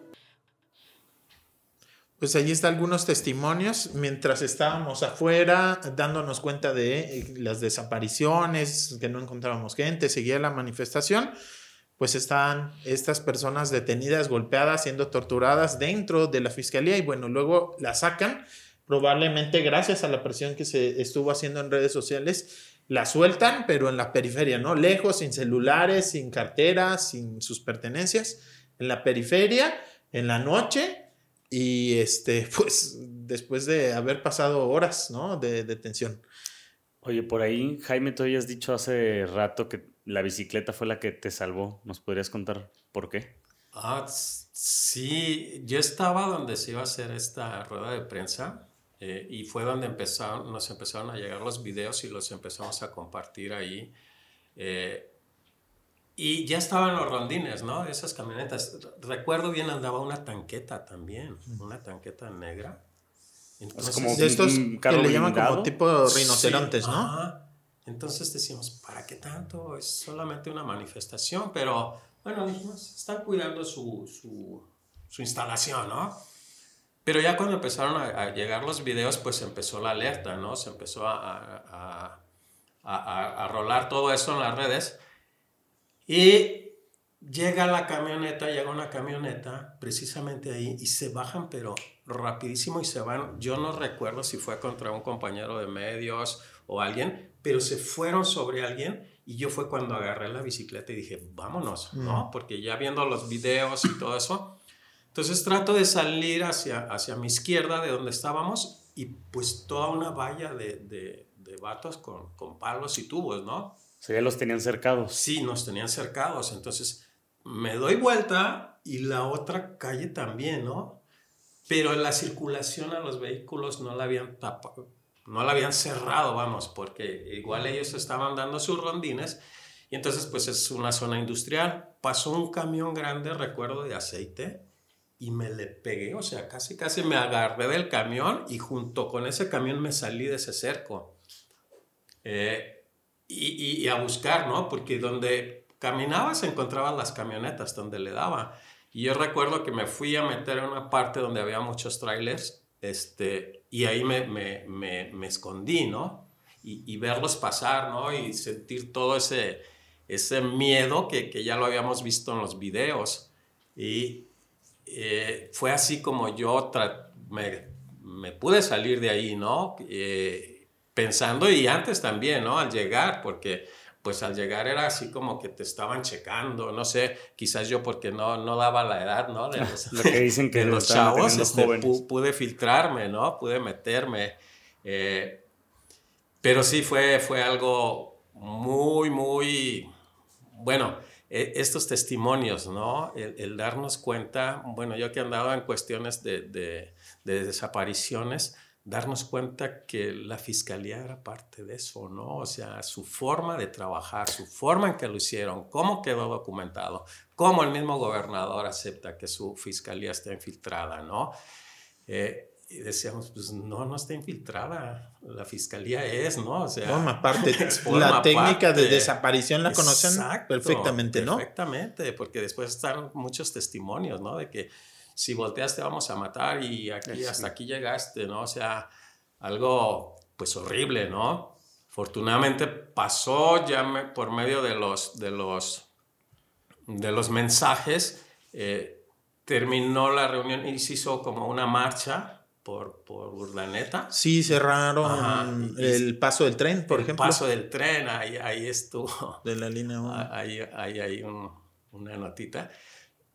Pues allí están algunos testimonios. Mientras estábamos afuera dándonos cuenta de eh, las desapariciones, que no encontrábamos gente, seguía la manifestación, pues estaban estas personas detenidas, golpeadas, siendo torturadas dentro de la fiscalía y bueno, luego la sacan, probablemente gracias a la presión que se estuvo haciendo en redes sociales, la sueltan, pero en la periferia, ¿no? Lejos, sin celulares, sin carteras, sin sus pertenencias, en la periferia, en la noche y este, [laughs] pues después de haber pasado horas, ¿no? De detención.
Oye, por ahí, Jaime, tú habías dicho hace rato que la bicicleta fue la que te salvó. ¿Nos podrías contar por qué?
Ah, sí, yo estaba donde se iba a hacer esta rueda de prensa eh, y fue donde empezaron, nos empezaron a llegar los videos y los empezamos a compartir ahí. Eh, y ya estaban los rondines, ¿no? Esas camionetas. Recuerdo bien, andaba una tanqueta también, una tanqueta negra. Entonces,
como
De estos que le llaman como tipo rinocerontes,
Sí,
¿no?
ajá. Entonces decíamos, ¿para qué tanto? Es solamente una manifestación, pero bueno, dijimos, están cuidando su, su, su instalación, ¿no? Pero ya cuando empezaron a, a llegar los videos, pues empezó la alerta, ¿no? Se empezó a, a, a, a- a rolar todo eso en las redes. Y llega la camioneta, llega una camioneta precisamente ahí y se bajan, pero rapidísimo y se van. Yo no recuerdo si fue contra un compañero de medios o alguien, pero se fueron sobre alguien y yo fue cuando agarré la bicicleta y dije, vámonos, ¿no? Porque ya viendo los videos y todo eso. Entonces trato de salir hacia, hacia mi izquierda de donde estábamos y pues toda una valla de, de, de vatos con, con palos y tubos, ¿no?
Sea, ya los tenían cercados.
Sí, nos tenían cercados. Entonces me doy vuelta y la otra calle también, ¿no? Pero la circulación a los vehículos no la habían tapado, no la habían cerrado, vamos, porque igual ellos estaban dando sus rondines y entonces pues es una zona industrial. Pasó un camión grande, recuerdo, de aceite y me le pegué, o sea, casi casi me agarré del camión y junto con ese camión me salí de ese cerco. Eh, y, y- a buscar, ¿no? Porque donde caminaba se encontraban las camionetas donde le daba. Y yo recuerdo que me fui a meter en una parte donde había muchos trailers, este, y ahí me, me, me, me escondí, ¿no? Y, y verlos pasar, ¿no? Y sentir todo ese, ese miedo que, que ya lo habíamos visto en los videos. Y eh, fue así como yo me, me pude salir de ahí, ¿no? Eh, pensando y antes también, ¿no? Al llegar, porque pues al llegar era así como que te estaban checando, no sé, quizás yo porque no, no daba la edad, ¿no? De los, [laughs]
Lo que dicen que
de
lo
los chavos, este, pude filtrarme, ¿no? Pude meterme. eh, pero sí fue, fue algo muy, muy, bueno, estos testimonios, ¿no? El, darnos cuenta, bueno, yo que andaba en cuestiones de, de, de, desapariciones, darnos cuenta que la fiscalía era parte de eso, ¿no? O sea, su forma de trabajar, su forma en que lo hicieron, cómo quedó documentado, cómo el mismo gobernador acepta que su fiscalía está infiltrada, ¿no? Eh, y decíamos, pues no, no está infiltrada. La fiscalía es, ¿no? O sea,
forma parte. [laughs] la técnica de desaparición la conocen perfectamente, ¿no?
Perfectamente, porque después están muchos testimonios, ¿no? De que si volteas te vamos a matar y aquí hasta aquí llegaste, ¿no? O sea, algo pues horrible, ¿no? Afortunadamente pasó ya por medio de los, de los, de los mensajes, eh, terminó la reunión y se hizo como una marcha por, por Urdaneta.
Sí, cerraron el paso del tren, por ejemplo.
El paso del tren, ahí, ahí estuvo.
De la línea 1.
Ahí hay una notita.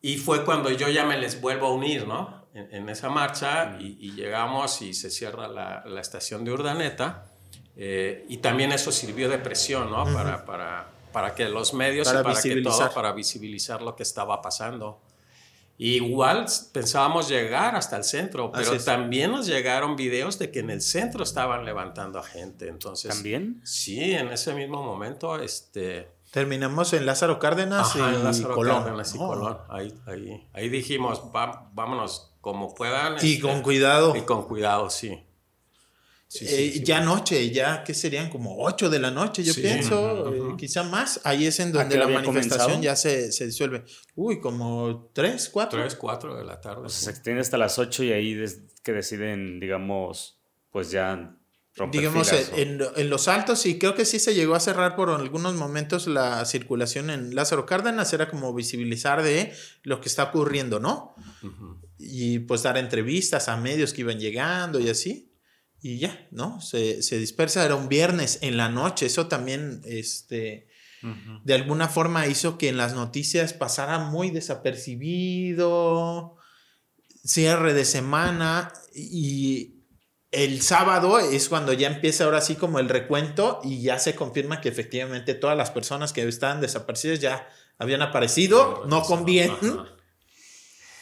Y fue cuando yo ya me les vuelvo a unir, ¿no? En, esa marcha y, llegamos y se cierra la, la estación de Urdaneta. Eh, y también eso sirvió de presión, ¿no? para, para, para, que los medios para y para que todo, para visibilizar lo que estaba pasando. Igual pensábamos llegar hasta el centro, pero también nos llegaron videos de que en el centro estaban levantando a gente. Entonces,
¿También?
Sí, en ese mismo momento, este...
Terminamos en Lázaro Cárdenas y Lázaro Colón.
Cárdenas y Colón. Ahí, ahí, ahí dijimos, vámonos como puedan.
Y con este, cuidado.
Y con cuidado, sí.
Eh, ya noche, ya que serían como 8 de la noche, yo pienso, eh, quizá más. Ahí es en donde la manifestación ya se, se, disuelve. Uy, como 3, 4.
3, 4 de la tarde.
se extiende hasta las 8 y ahí que deciden, digamos, pues ya
romper Digamos, en, en, los altos, y creo que sí se llegó a cerrar por algunos momentos la circulación en Lázaro Cárdenas, era como visibilizar de lo que está ocurriendo, ¿no? Y pues dar entrevistas a medios que iban llegando y así y ya, ¿no? Se, dispersa, era un viernes en la noche, eso también, este, de alguna forma hizo que en las noticias pasara muy desapercibido, cierre de semana y el sábado es cuando ya empieza ahora sí como el recuento y ya se confirma que efectivamente todas las personas que estaban desaparecidas ya habían aparecido, no con bien,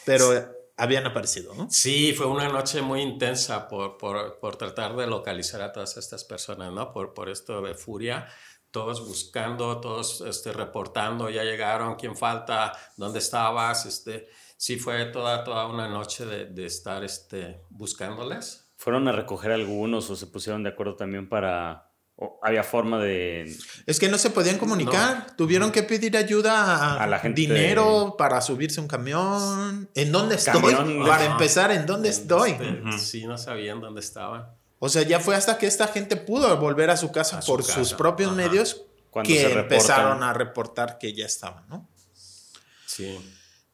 pero habían aparecido, ¿no?
Sí, fue una noche muy intensa por, por, por, tratar de localizar a todas estas personas, ¿no? Por, por esto de furia, todos buscando, todos este, reportando, ya llegaron, quién falta, dónde estabas, este, sí fue toda, toda una noche de, de estar este, buscándoles.
¿Fueron a recoger algunos o se pusieron de acuerdo también para había forma de...
Es que no se podían comunicar, tuvieron que pedir ayuda a, la gente. Dinero para subirse un camión. ¿En dónde estoy? [laughs] Para empezar, ¿en dónde estoy?
Sí, no sabían dónde estaban.
O sea, ya fue hasta que esta gente pudo volver a su casa por sus propios medios que empezaron a reportar que ya estaban, ¿no?
Sí.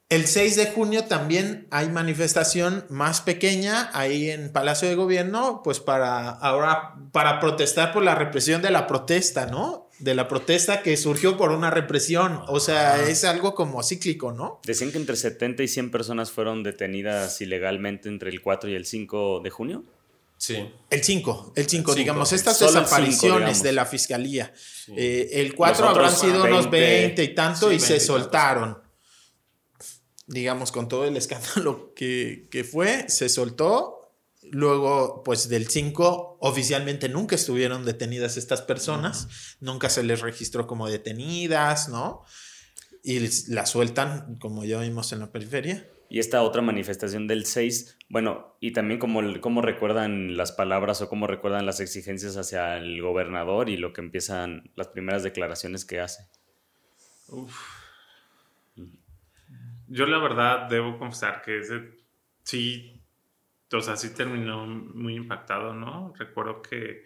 El 6 de junio también hay manifestación más pequeña ahí en Palacio de Gobierno, pues para ahora, para protestar por la represión de la protesta, ¿no? De la protesta que surgió por una represión. O sea, es algo como cíclico, ¿no?
Decían que entre 70 y 100 personas fueron detenidas ilegalmente entre el 4 y el 5 de junio.
Sí.
El 5, el 5, digamos, estas desapariciones de la fiscalía. Eh, el 4 habrán sido unos 20 y tanto y se soltaron digamos, con todo el [laughs] escándalo que, fue, se soltó. Luego, pues del 5, oficialmente nunca estuvieron detenidas estas personas, nunca se les registró como detenidas, ¿no? Y las sueltan, como ya vimos en la periferia.
Y esta otra manifestación del 6, bueno, y también como, cómo recuerdan las palabras o cómo recuerdan las exigencias hacia el gobernador y lo que empiezan las primeras declaraciones que hace. Uf.
Yo la verdad debo confesar que ese sí, o sea, sí terminó muy impactado, ¿no? Recuerdo que,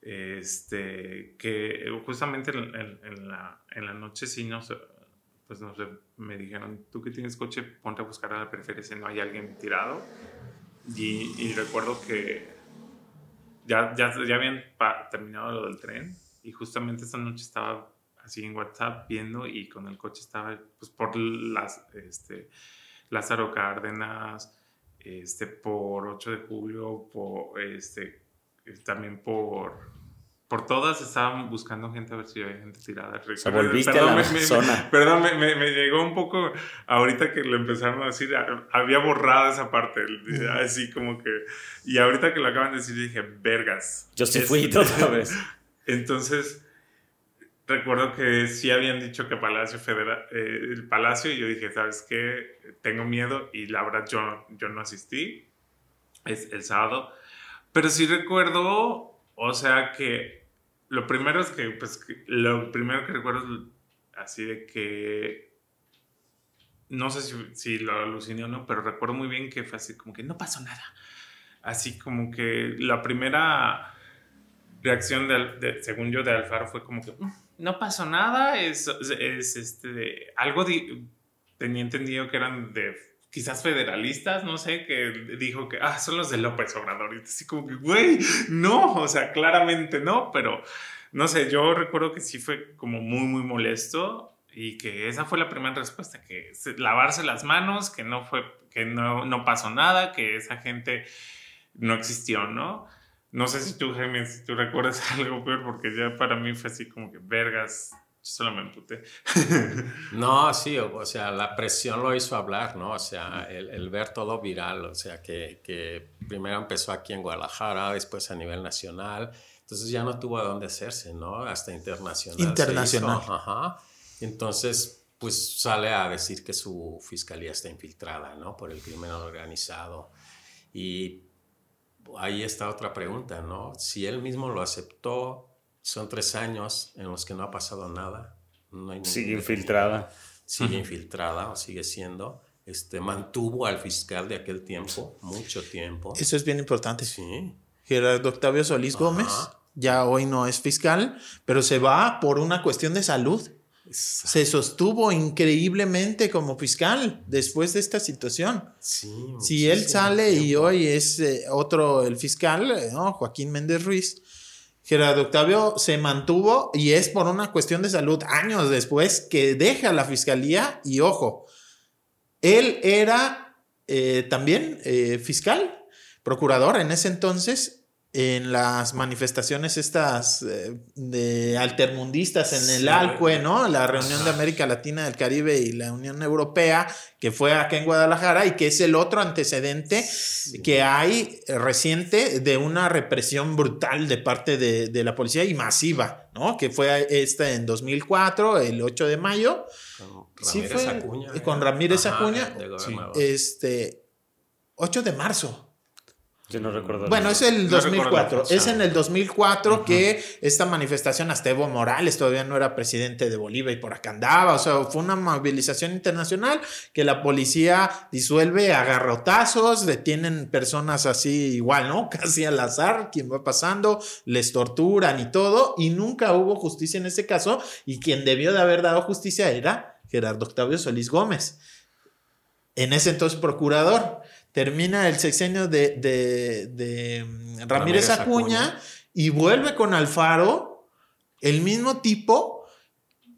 este, que justamente en, la, en la noche sí nos, pues no sé, me dijeron, tú que tienes coche, ponte a buscar a la periferia si no hay alguien tirado. Y, recuerdo que ya, ya, ya habían terminado lo del tren y justamente esa noche estaba así en WhatsApp viendo y con el coche estaba pues por las, este, Lázaro Cárdenas, este, por 8 de julio, por, este, también por, por todas estaban buscando gente a ver si había gente tirada.
O sea, volviste a la
me, me- perdón, me, llegó un poco, ahorita que lo empezaron a decir, a- había borrado esa parte, así como que, y ahorita que lo acaban de decir dije, vergas.
Yo sí fui [laughs] otra vez.
Entonces, recuerdo que sí habían dicho que Palacio Federal, eh, el Palacio, y yo dije, ¿sabes qué? Tengo miedo, y la verdad yo, yo no asistí es el sábado. Pero sí recuerdo, o sea que lo primero es que, pues, que- lo primero que recuerdo es así de que, no sé si, si lo aluciné o no, pero recuerdo muy bien que fue así como que no pasó nada. Así como que la primera reacción, de, de- según yo, de Alfaro fue como que "Mm, no pasó nada, es, es, este, algo, tenía entendido que eran de quizás federalistas, no sé, que dijo que, ah, son los de López Obrador. Y así como que, güey, no, o sea, claramente no, pero no sé, yo recuerdo que sí fue como muy, muy molesto y que esa fue la primera respuesta, que se- lavarse las manos, que no fue, que no, no pasó nada, que esa gente no existió, ¿no? No sé si tú, Jaime, si tú recuerdas [laughs] algo peor, porque ya para mí fue así como que, vergas, yo solo me emputé. [laughs]
No, sí, o, o sea, la presión lo hizo hablar, ¿no? O sea, el, el ver todo viral, o sea, que, que primero empezó aquí en Guadalajara, después a nivel nacional, entonces ya no tuvo a dónde hacerse, ¿no? Hasta internacional. se
Internacional.
hizo, Ajá. Entonces, pues sale a decir que su fiscalía está infiltrada, ¿no? Por el crimen organizado. Y ahí está otra pregunta, ¿no? Si él mismo lo aceptó, son tres años en los que no ha pasado nada. No hay
Sigue infiltrada.
sigue infiltrada o sigue siendo. Este, mantuvo al fiscal de aquel tiempo, mucho tiempo.
Eso es bien importante.
Sí.
Gerardo Octavio Solís Gómez, ya hoy no es fiscal, pero se va por una cuestión de salud. Se sostuvo increíblemente como fiscal después de esta situación.
Sí,
Si él sale y hoy es eh, otro el fiscal, eh, ¿no? Joaquín Méndez Ruiz, Gerardo Octavio se mantuvo y es por una cuestión de salud años después que deja la fiscalía y ojo, él era eh, también eh, fiscal, procurador en ese entonces en las manifestaciones estas eh, de altermundistas en el
Sí.
Alcue, ¿no? La reunión de América Latina del Caribe y la Unión Europea, que fue acá en Guadalajara y que es el otro antecedente que hay eh, reciente de una represión brutal de parte de, de la policía y masiva, ¿no? Que fue esta en 2004, el 8 de mayo,
Con
Sí,
Ramírez
fue
Acuña.
con
¿eh?
Ramírez
Ajá,
Acuña. este, 8 de marzo.
Yo no recuerdo.
Bueno, es el
No recuerdo la
2004.
fecha.
Es en el 2004 que esta manifestación, hasta Evo Morales todavía no era presidente de Bolivia y por acá andaba. O sea, fue una movilización internacional que la policía disuelve a garrotazos, detienen personas así igual, ¿no? [laughs] Casi al azar, quien va pasando, les torturan y todo. Y nunca hubo justicia en ese caso. Y quien debió de haber dado justicia era Gerardo Octavio Solís Gómez. En ese entonces procurador. Termina el sexenio de, de- de, mm, Ramírez,
Ramírez
Acuña,
Acuña.
y vuelve con Alfaro, el mismo tipo,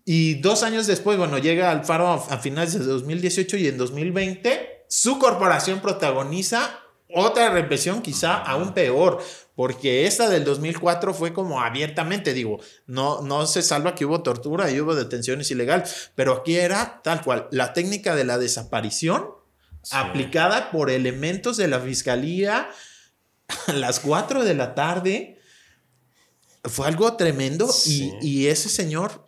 y dos años después, bueno, llega Alfaro a, a finales de 2018 y en 2020 su corporación protagoniza otra represión quizá aún peor, porque esta del 2004 fue como abiertamente, digo, no, no se salva que hubo tortura y hubo detenciones ilegales, pero aquí era tal cual, la técnica de la desaparición aplicada por elementos de la fiscalía a las 4 de la tarde. Fue algo tremendo
Sí.
y, y ese señor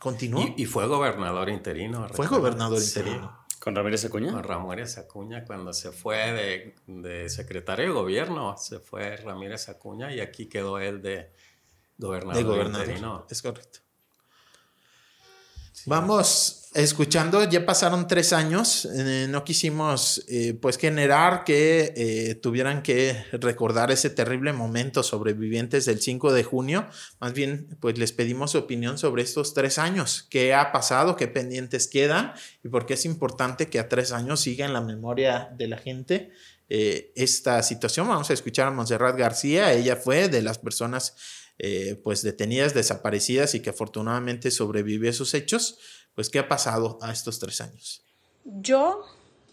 continuó.
Y, y fue gobernador interino.
Fue
recuerdo.
gobernador
Sí.
interino.
¿Con Ramírez Acuña?
Con Ramírez Acuña, cuando se fue de, de secretario de gobierno, se fue Ramírez Acuña y aquí quedó él de gobernador,
de gobernador.
interino.
Es correcto. Vamos escuchando, ya pasaron tres años, eh, no quisimos eh, pues generar que eh, tuvieran que recordar ese terrible momento sobrevivientes del 5 de junio, más bien pues les pedimos su opinión sobre estos tres años, qué ha pasado, qué pendientes quedan y por qué es importante que a tres años siga en la memoria de la gente eh, esta situación. Vamos a escuchar a Montserrat García, ella fue de las personas eh, pues detenidas, desaparecidas y que afortunadamente sobrevivió a esos hechos, pues ¿qué ha pasado a estos tres años?
Yo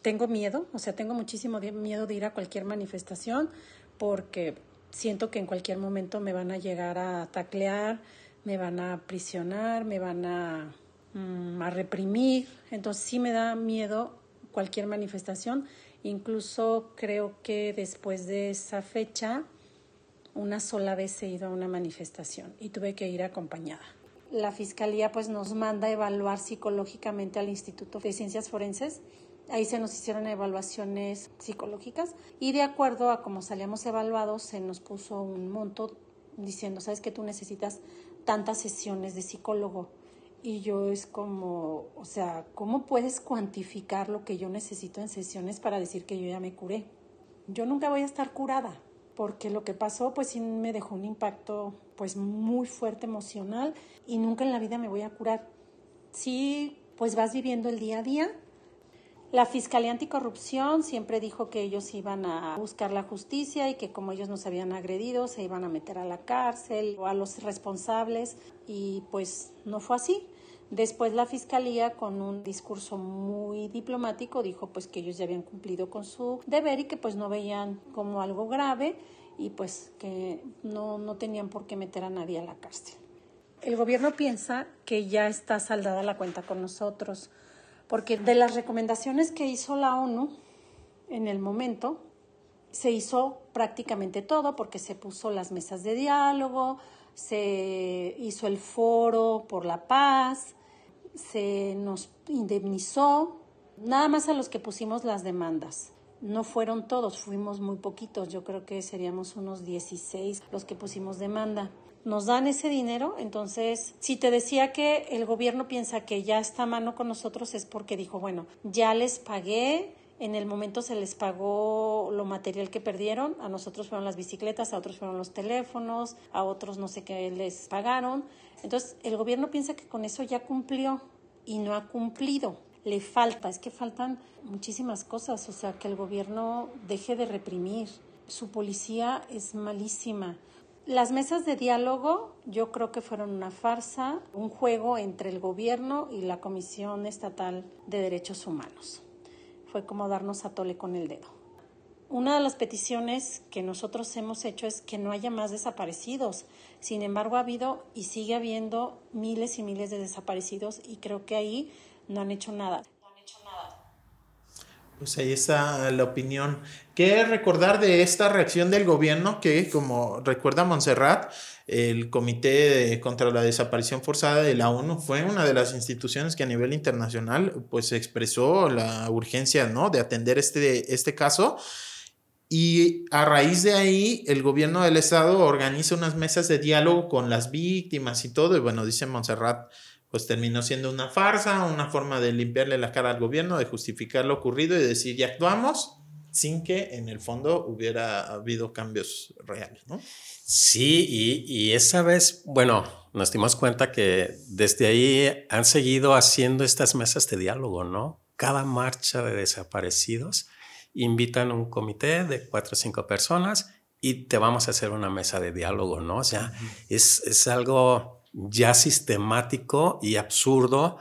tengo miedo, o sea, tengo muchísimo miedo de ir a cualquier manifestación porque siento que en cualquier momento me van a llegar a taclear, me van a prisionar, me van a, mm, a reprimir. Entonces sí me da miedo cualquier manifestación. Incluso creo que después de esa fecha, una sola vez he ido a una manifestación y tuve que ir acompañada. La fiscalía pues nos manda a evaluar psicológicamente al Instituto de Ciencias Forenses. Ahí se nos hicieron evaluaciones psicológicas y de acuerdo a cómo salíamos evaluados se nos puso un monto diciendo, sabes que tú necesitas tantas sesiones de psicólogo. Y yo es como, o sea, ¿cómo puedes cuantificar lo que yo necesito en sesiones para decir que yo ya me curé? Yo nunca voy a estar curada, porque lo que pasó pues sí me dejó un impacto pues muy fuerte emocional y nunca en la vida me voy a curar. Sí, pues vas viviendo el día a día. La Fiscalía Anticorrupción siempre dijo que ellos iban a buscar la justicia y que como ellos nos habían agredido se iban a meter a la cárcel o a los responsables y pues no fue así. Después la fiscalía, con un discurso muy diplomático, dijo pues que ellos ya habían cumplido con su deber y que pues no veían como algo grave y pues que no, no tenían por qué meter a nadie a la cárcel. El gobierno piensa que ya está saldada la cuenta con nosotros, porque de las recomendaciones que hizo la ONU en el momento, se hizo prácticamente todo, porque se puso las mesas de diálogo, se hizo el foro por la paz, se nos indemnizó, nada más a los que pusimos las demandas. No fueron todos, fuimos muy poquitos, yo creo que seríamos unos 16 los que pusimos demanda. Nos dan ese dinero, entonces si te decía que el gobierno piensa que ya está a mano con nosotros es porque dijo, bueno, ya les pagué, en el momento se les pagó lo material que perdieron, a nosotros fueron las bicicletas, a otros fueron los teléfonos, a otros no sé qué les pagaron. Entonces el gobierno piensa que con eso ya cumplió y no ha cumplido. Le falta, es que faltan muchísimas cosas, o sea, que el gobierno deje de reprimir. Su policía es malísima. Las mesas de diálogo yo creo que fueron una farsa, un juego entre el gobierno y la Comisión Estatal de Derechos Humanos fue como darnos a tole con el dedo. Una de las peticiones que nosotros hemos hecho es que no haya más desaparecidos. Sin embargo, ha habido y sigue habiendo miles y miles de desaparecidos y creo que ahí no han hecho nada.
Pues ahí está la opinión. ¿Qué recordar de esta reacción del gobierno que, como recuerda Montserrat, el Comité contra la Desaparición Forzada de la ONU fue una de las instituciones que a nivel internacional pues expresó la urgencia ¿no? de atender este, este caso. Y a raíz de ahí, el gobierno del estado organiza unas mesas de diálogo con las víctimas y todo. Y bueno, dice Montserrat, pues terminó siendo una farsa, una forma de limpiarle la cara al gobierno, de justificar lo ocurrido y decir, ya actuamos, sin que en el fondo hubiera habido cambios reales, ¿no?
Sí, y, y, esa vez, bueno, nos dimos cuenta que desde ahí han seguido haciendo estas mesas de diálogo, ¿no? Cada marcha de desaparecidos invitan un comité de cuatro o cinco personas y te vamos a hacer una mesa de diálogo, ¿no? O sea, es, es, algo ya sistemático y absurdo.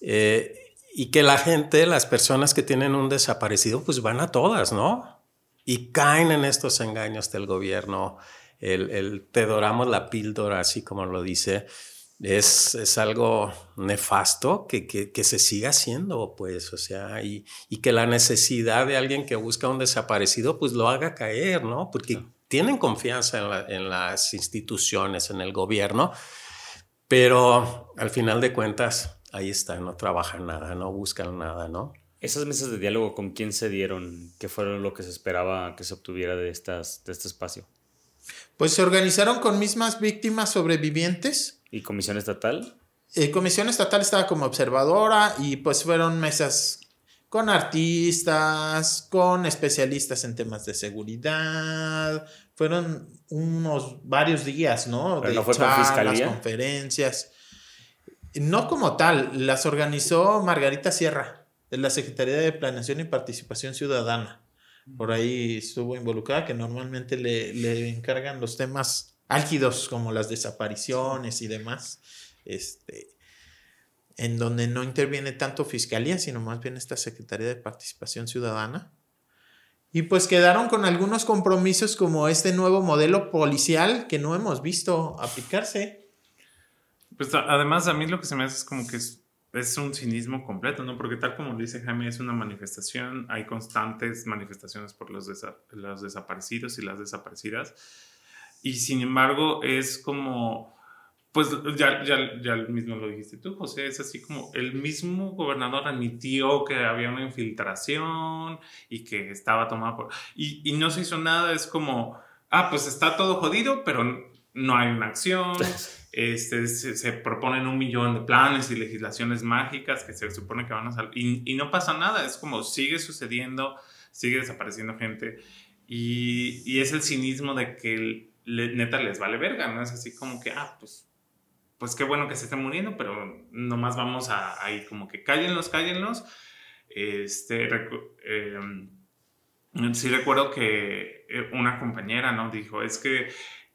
Eh, y que la gente, las personas que tienen un desaparecido, pues van a todas, ¿no? Y caen en estos engaños del gobierno el, te doramos la píldora, así como lo dice, es, es algo nefasto que, que, se siga haciendo, pues, o sea, y, y, que la necesidad de alguien que busca un desaparecido, pues lo haga caer, ¿no? Porque tienen confianza en, en las instituciones, en el gobierno, pero al final de cuentas, ahí está, no trabajan nada, no buscan nada, ¿no?
Esas mesas de diálogo, ¿con quién se dieron? ¿Qué fueron lo que se esperaba que se obtuviera de, estas, de este espacio?
Pues se organizaron con mismas víctimas sobrevivientes.
¿Y comisión estatal?
Eh, comisión estatal estaba como observadora y pues fueron mesas con artistas, con especialistas en temas de seguridad. Fueron unos varios días, ¿no?
Pero
de
no fue fiscalía.
conferencias. No como tal, las organizó Margarita Sierra, de la Secretaría de Planeación y Participación Ciudadana por ahí estuvo involucrada, que normalmente le, le, encargan los temas álgidos como las desapariciones y demás, este, en donde no interviene tanto fiscalía, sino más bien esta Secretaría de Participación Ciudadana. Y pues quedaron con algunos compromisos como este nuevo modelo policial que no hemos visto aplicarse.
Pues además a mí lo que se me hace es como que es, es un cinismo completo, ¿no? Porque tal como dice Jaime, es una manifestación, hay constantes manifestaciones por los, desa- los desaparecidos y las desaparecidas. Y sin embargo es como, pues ya, ya, ya mismo lo dijiste tú, José, es así como el mismo gobernador admitió que había una infiltración y que estaba tomada por... Y, y no se hizo nada, es como, ah, pues está todo jodido, pero no hay una acción. [laughs] Este, se, se proponen un millón de planes y legislaciones mágicas que se supone que van a salir y, y no pasa nada, es como sigue sucediendo, sigue desapareciendo gente y, y es el cinismo de que neta les vale verga, ¿no? Es así como que, ah, pues, pues qué bueno que se estén muriendo, pero nomás vamos a, a ir como que cállenlos, cállenlos. Este, recu- eh, sí recuerdo que eh, una compañera, ¿no? Dijo, es que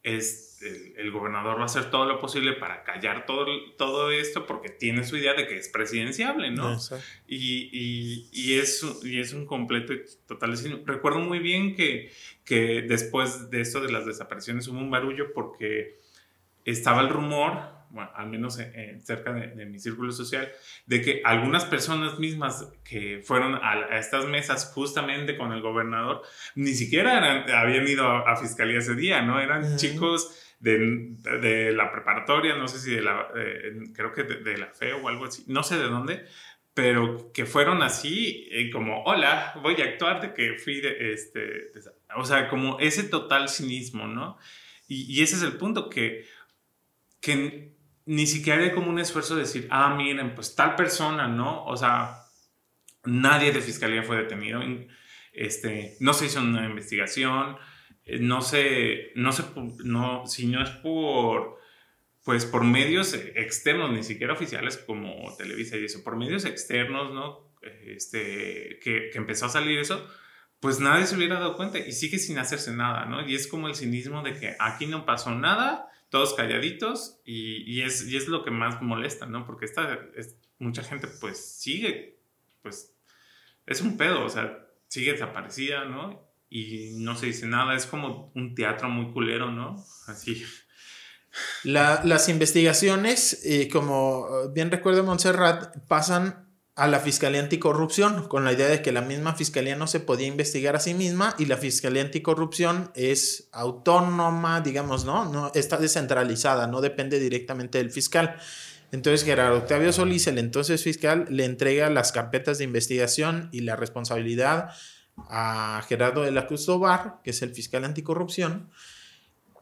es, el, el gobernador va a hacer todo lo posible para callar todo, todo esto porque tiene su idea de que es presidenciable, ¿no? Y, y, y, es, y es un completo y total. Recuerdo muy bien que, que después de esto de las desapariciones hubo un barullo porque estaba el rumor, bueno, al menos eh, eh, cerca de, de mi círculo social, de que algunas personas mismas que fueron a, a estas mesas justamente con el gobernador, ni siquiera eran- habían ido a, a fiscalía ese día, ¿no? Eran chicos de, la preparatoria, no sé si de la, creo que de, la FE o algo así, no sé de dónde, pero que fueron así, eh, como, hola, voy a actuar de que fui de, este, de- o sea, como ese total cinismo, ¿no? Y, y ese es el punto, que, que ni siquiera hay como un esfuerzo de decir, ah, miren, pues tal persona, ¿no? O sea, nadie de fiscalía fue detenido, este, no se hizo una investigación, no sé, no pu- no, si no es por, pues por medios eh, externos, ni siquiera oficiales como Televisa y eso, por medios externos, ¿no? Este, que, empezó a salir eso, pues nadie se hubiera dado cuenta y sigue sin hacerse nada, ¿no? Y es como el cinismo de que aquí no pasó nada, todos calladitos y, y es, y es lo que más molesta, ¿no? Porque esta, es, mucha gente pues sigue, pues es un pedo, o sea, sigue desaparecida, ¿no? Y no se dice nada, es como un teatro muy culero, ¿no? Así.
La- las investigaciones, eh, como eh, bien recuerdo Montserrat, pasan a la Fiscalía Anticorrupción con la idea de que la misma Fiscalía no se podía investigar a sí misma y la Fiscalía Anticorrupción es autónoma, digamos, ¿no? no está descentralizada, no depende directamente del fiscal. Entonces Gerardo Octavio Solís, el entonces fiscal, le entrega las carpetas de investigación y la responsabilidad a Gerardo de la Cruz Tobar, que es el fiscal anticorrupción,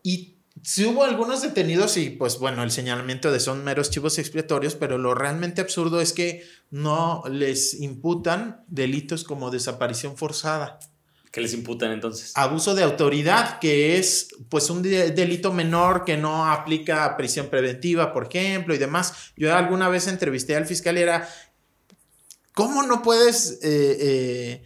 y sí hubo algunos detenidos y pues bueno, el señalamiento de son meros chivos expiatorios, pero lo realmente absurdo es que no les imputan delitos como desaparición forzada.
¿Qué les imputan entonces?
Abuso de autoridad, que es pues un de- delito menor que no aplica prisión preventiva, por ejemplo, y demás. Yo alguna vez entrevisté al fiscal y era, ¿cómo no puedes eh, eh,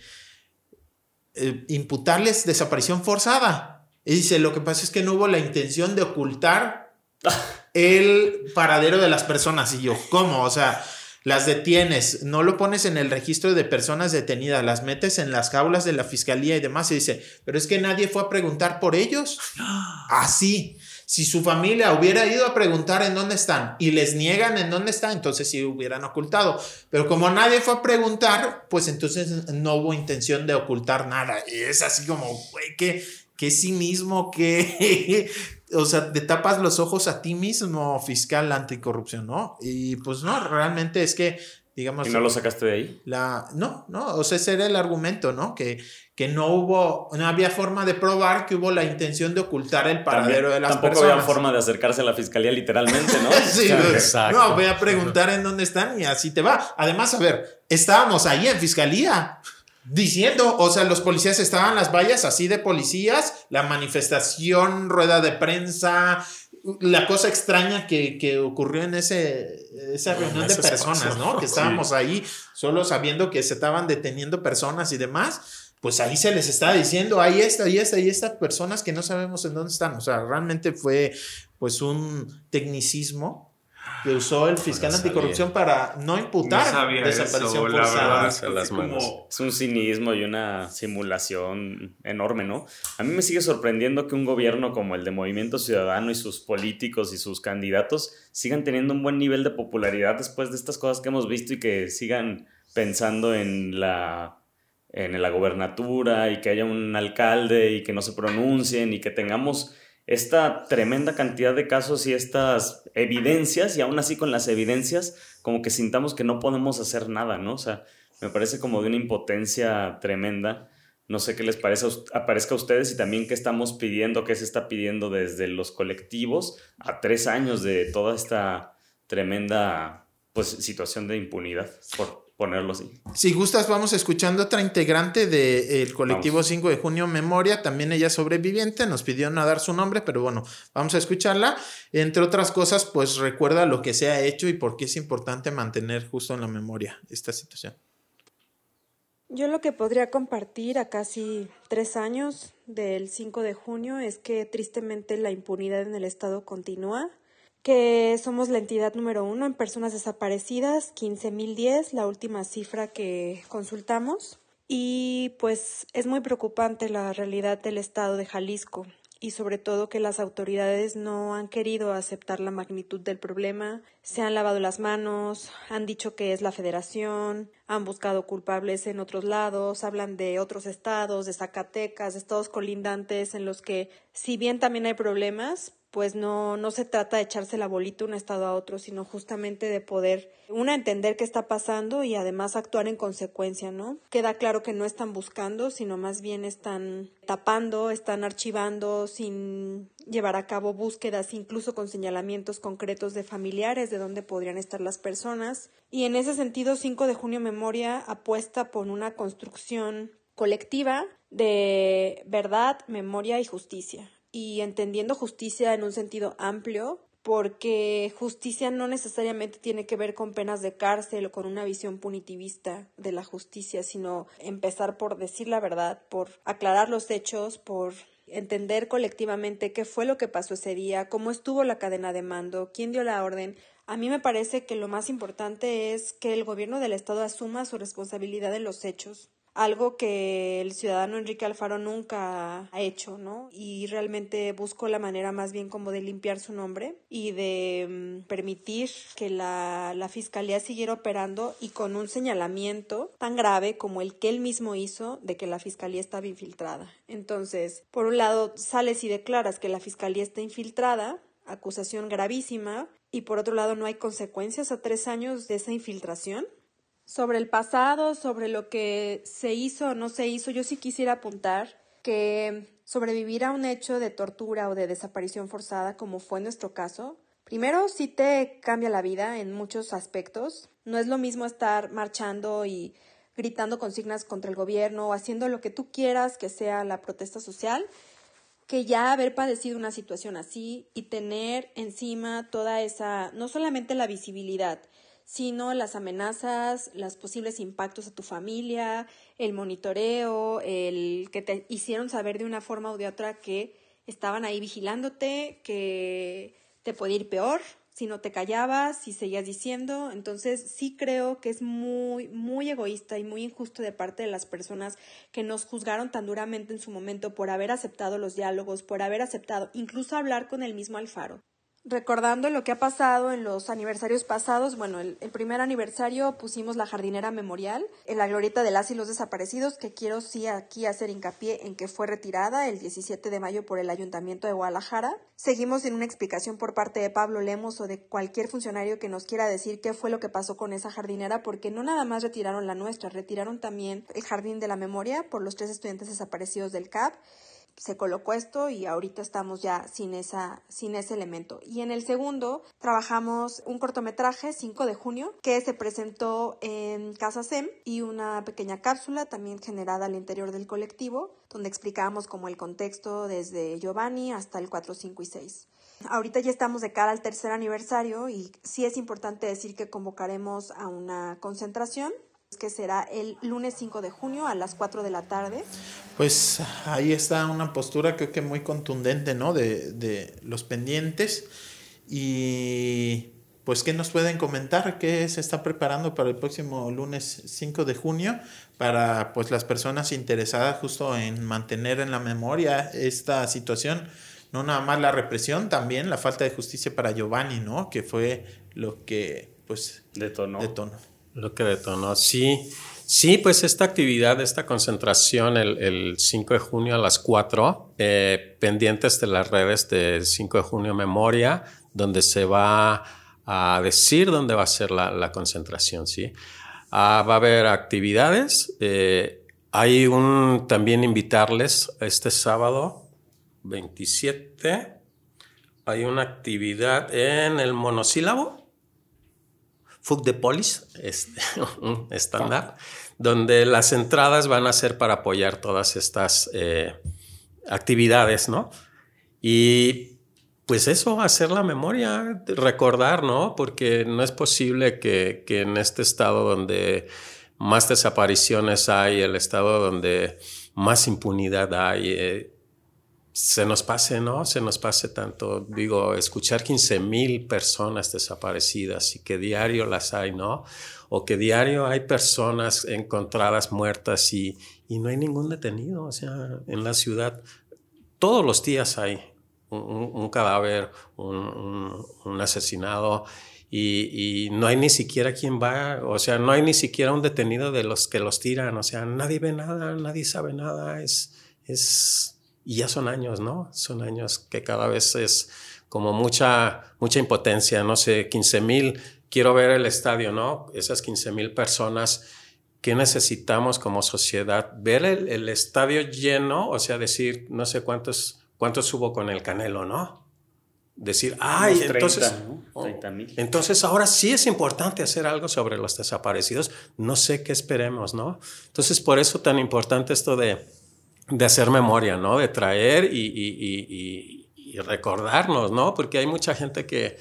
eh, imputarles desaparición forzada? Y dice, lo que pasa es que no hubo la intención de ocultar [laughs] el paradero de las personas. Y yo, ¿cómo? O sea, las detienes, no lo pones en el registro de personas detenidas, las metes en las jaulas de la fiscalía y demás. Y dice, pero es que nadie fue a preguntar por ellos. [gasps] Así. Si su familia hubiera ido a preguntar en dónde están y les niegan en dónde están, entonces sí hubieran ocultado. Pero como nadie fue a preguntar, pues entonces no hubo intención de ocultar nada. Y es así como, güey, qué, qué cinismo, que, [laughs] o sea, te tapas los ojos a ti mismo, fiscal anticorrupción, ¿no? Y pues no, realmente es que, digamos...
¿Y no lo sacaste de ahí?
La, no, no, o sea, ese era el argumento, ¿no? Que, que no hubo, no había forma de probar que hubo la intención de ocultar el paradero
También-
de las
tampoco
personas.
había forma de acercarse a la fiscalía literalmente, ¿no? [laughs]
Sí,
O sea,
güey.
exacto.
No, voy a preguntar en dónde están y así te va. Además, a ver, estábamos ahí en fiscalía diciendo, o sea, los policías estaban en las vallas así de policías, la manifestación, rueda de prensa, la cosa extraña que, que ocurrió en ese, esa reunión de personas. ¿no? Que estábamos ahí solo sabiendo que se estaban deteniendo personas y demás. Pues ahí se les está diciendo, ahí está, ahí está, ahí estas personas que no sabemos en dónde están. O sea, realmente fue pues un tecnicismo que usó el fiscal anticorrupción para no imputar desaparición forzada.
Es un cinismo y una simulación enorme, ¿no? A mí me sigue sorprendiendo que un gobierno como el de Movimiento Ciudadano y sus políticos y sus candidatos sigan teniendo un buen nivel de popularidad después de estas cosas que hemos visto y que sigan pensando en la en la gobernatura y que haya un alcalde y que no se pronuncien y que tengamos esta tremenda cantidad de casos y estas evidencias, y aún así con las evidencias, como que sintamos que no podemos hacer nada, ¿no? O sea, me parece como de una impotencia tremenda. No sé qué les parece, aparezca a ustedes y también qué estamos pidiendo, qué se está pidiendo desde los colectivos a tres años de toda esta tremenda pues, situación de impunidad por, ponerlo así.
Si gustas, vamos escuchando otra integrante del colectivo 5 de junio Memoria, también ella sobreviviente, nos pidió no dar su nombre, pero bueno, vamos a escucharla. Entre otras cosas, pues recuerda lo que se ha hecho y por qué es importante mantener justo en la memoria esta situación.
Yo lo que podría compartir a casi tres años del 5 de junio es que tristemente la impunidad en el Estado continúa que somos la entidad número uno en personas desaparecidas, 15.010, la última cifra que consultamos. Y pues es muy preocupante la realidad del estado de Jalisco y sobre todo que las autoridades no han querido aceptar la magnitud del problema, se han lavado las manos, han dicho que es la federación, han buscado culpables en otros lados, hablan de otros estados, de Zacatecas, de estados colindantes en los que si bien también hay problemas, pues no, no se trata de echarse la bolita un estado a otro, sino justamente de poder, una, entender qué está pasando y además actuar en consecuencia, ¿no? Queda claro que no están buscando, sino más bien están tapando, están archivando sin llevar a cabo búsquedas, incluso con señalamientos concretos de familiares de dónde podrían estar las personas. Y en ese sentido, 5 de junio Memoria apuesta por una construcción colectiva de verdad, memoria y justicia y entendiendo justicia en un sentido amplio, porque justicia no necesariamente tiene que ver con penas de cárcel o con una visión punitivista de la justicia, sino empezar por decir la verdad, por aclarar los hechos, por entender colectivamente qué fue lo que pasó ese día, cómo estuvo la cadena de mando, quién dio la orden. A mí me parece que lo más importante es que el gobierno del Estado asuma su responsabilidad de los hechos, algo que el ciudadano Enrique Alfaro nunca ha hecho, ¿no? Y realmente busco la manera más bien como de limpiar su nombre y de mm, permitir que la, la fiscalía siguiera operando y con un señalamiento tan grave como el que él mismo hizo de que la fiscalía estaba infiltrada. Entonces, por un lado, sales y declaras que la fiscalía está infiltrada, acusación gravísima, y por otro lado no hay consecuencias a tres años de esa infiltración sobre el pasado, sobre lo que se hizo o no se hizo, yo sí quisiera apuntar que sobrevivir a un hecho de tortura o de desaparición forzada, como fue nuestro caso, primero sí te cambia la vida en muchos aspectos. No es lo mismo estar marchando y gritando consignas contra el gobierno o haciendo lo que tú quieras que sea la protesta social, que ya haber padecido una situación así y tener encima toda esa, no solamente la visibilidad, sino las amenazas, los posibles impactos a tu familia, el monitoreo, el que te hicieron saber de una forma u de otra que estaban ahí vigilándote, que te podía ir peor si no te callabas, si seguías diciendo. Entonces sí creo que es muy, muy egoísta y muy injusto de parte de las personas que nos juzgaron tan duramente en su momento por haber aceptado los diálogos, por haber aceptado incluso hablar con el mismo Alfaro recordando lo que ha pasado en los aniversarios pasados, bueno, el, primer aniversario pusimos la jardinera memorial en la glorieta de las y los desaparecidos, que quiero sí aquí hacer hincapié en que fue retirada el 17 de mayo por el Ayuntamiento de Guadalajara. Seguimos en una explicación por parte de Pablo Lemos o de cualquier funcionario que nos quiera decir qué fue lo que pasó con esa jardinera, porque no nada más retiraron la nuestra, retiraron también el Jardín de la Memoria por los tres estudiantes desaparecidos del CAP se colocó esto y ahorita estamos ya sin, esa, sin ese elemento. Y en el segundo trabajamos un cortometraje 5 de junio que se presentó en Casa SEM y una pequeña cápsula también generada al interior del colectivo donde explicábamos como el contexto desde Giovanni hasta el 4, 5 y 6. Ahorita ya estamos de cara al tercer aniversario y sí es importante decir que convocaremos a una concentración que será el lunes 5 de junio a las 4 de la tarde.
Pues ahí está una postura creo que muy contundente, ¿no? De, de los pendientes. Y pues, ¿qué nos pueden comentar? ¿Qué se está preparando para el próximo lunes 5 de junio? Para, pues, las personas interesadas justo en mantener en la memoria esta situación. No nada más la represión, también la falta de justicia para Giovanni, ¿no? Que fue lo que, pues,
detonó.
detonó.
Lo que detonó, sí. Sí, pues esta actividad, esta concentración el, 5 de junio a las 4, eh, pendientes de las redes de 5 de junio Memoria, donde se va a decir dónde va a ser la, concentración, ¿sí? Ah, va a haber actividades. Eh, hay un, también invitarles este sábado 27, hay una actividad en el monosílabo, Fug de Polis, este, [laughs] un estándar donde las entradas van a ser para apoyar todas estas eh, actividades, ¿no? Y pues eso, hacer la memoria, recordar, ¿no? Porque no es posible que, en este estado donde más desapariciones hay, el estado donde más impunidad hay, eh, se nos pase, ¿no? Se nos pase tanto, digo, escuchar 15 mil personas desaparecidas y que diario las hay, ¿no? O que diario hay personas encontradas muertas y, no hay ningún detenido, o sea, en la ciudad todos los días hay un, cadáver, un, asesinado. Y, y, no hay ni siquiera quien va, o sea, no hay ni siquiera un detenido de los que los tiran, o sea, nadie ve nada, nadie sabe nada, es, es y ya son años, ¿no? Son años que cada vez es como mucha, mucha impotencia, no sé, 15 mil, quiero ver el estadio, ¿no? Esas 15 mil personas, ¿qué necesitamos como sociedad? Ver el, estadio lleno, o sea, decir, no sé cuántos, cuántos hubo con el Canelo, ¿no? Decir, ay, entonces, oh, entonces ahora sí es importante hacer algo sobre los desaparecidos. No sé qué esperemos, ¿no? Entonces, por eso tan importante esto de, de hacer memoria, ¿no? De traer y, recordarnos, ¿no? Porque hay mucha gente que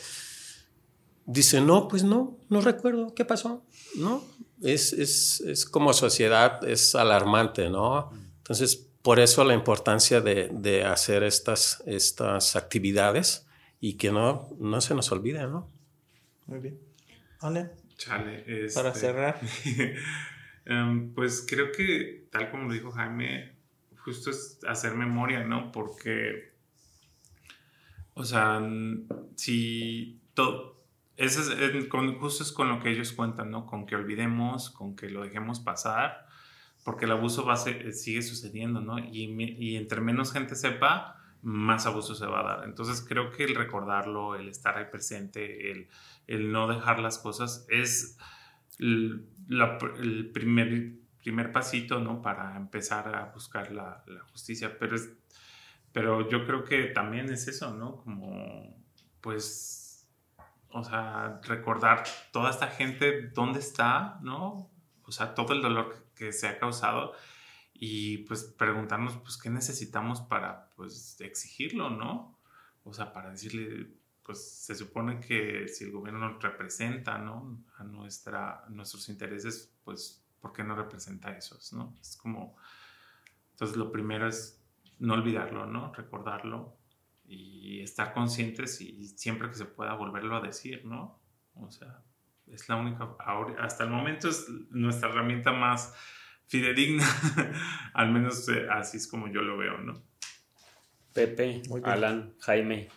dice, no, pues no, no recuerdo, ¿qué pasó? ¿No? Es, es, como sociedad, es alarmante, ¿no? Entonces, por eso la importancia de, hacer estas, estas actividades y que no, no se nos olvide, ¿no?
Muy bien. Ale.
Chale,
Para este, cerrar. [laughs]
Em, pues creo que, tal como lo dijo Jaime, justo es hacer memoria, ¿no? Porque, o sea, si todo, eso es, justo es con lo que ellos cuentan, ¿no? Con que olvidemos, con que lo dejemos pasar, porque el abuso va sigue sucediendo, ¿no? Y, y entre menos gente sepa, más abuso se va a dar. Entonces creo que el recordarlo, el estar ahí presente, el, el no dejar las cosas es el, el primer primer pasito, ¿no? Para empezar a buscar la, justicia. Pero, es, pero yo creo que también es eso, ¿no? Como, pues, o sea, recordar toda esta gente, dónde está, ¿no? O sea, todo el dolor que se ha causado y pues preguntarnos, pues, ¿qué necesitamos para, pues, exigirlo, ¿no? O sea, para decirle, pues, se supone que si el gobierno nos representa, ¿no? A nuestra, nuestros intereses, pues, ¿por qué no representa esos, no? Es como, entonces lo primero es no olvidarlo, ¿no? Recordarlo y estar conscientes y siempre que se pueda volverlo a decir, ¿no? O sea, es la única, hasta el momento es nuestra herramienta más fidedigna, [laughs] al menos eh, así es como yo lo veo, ¿no?
Pepe, Alan, Jaime,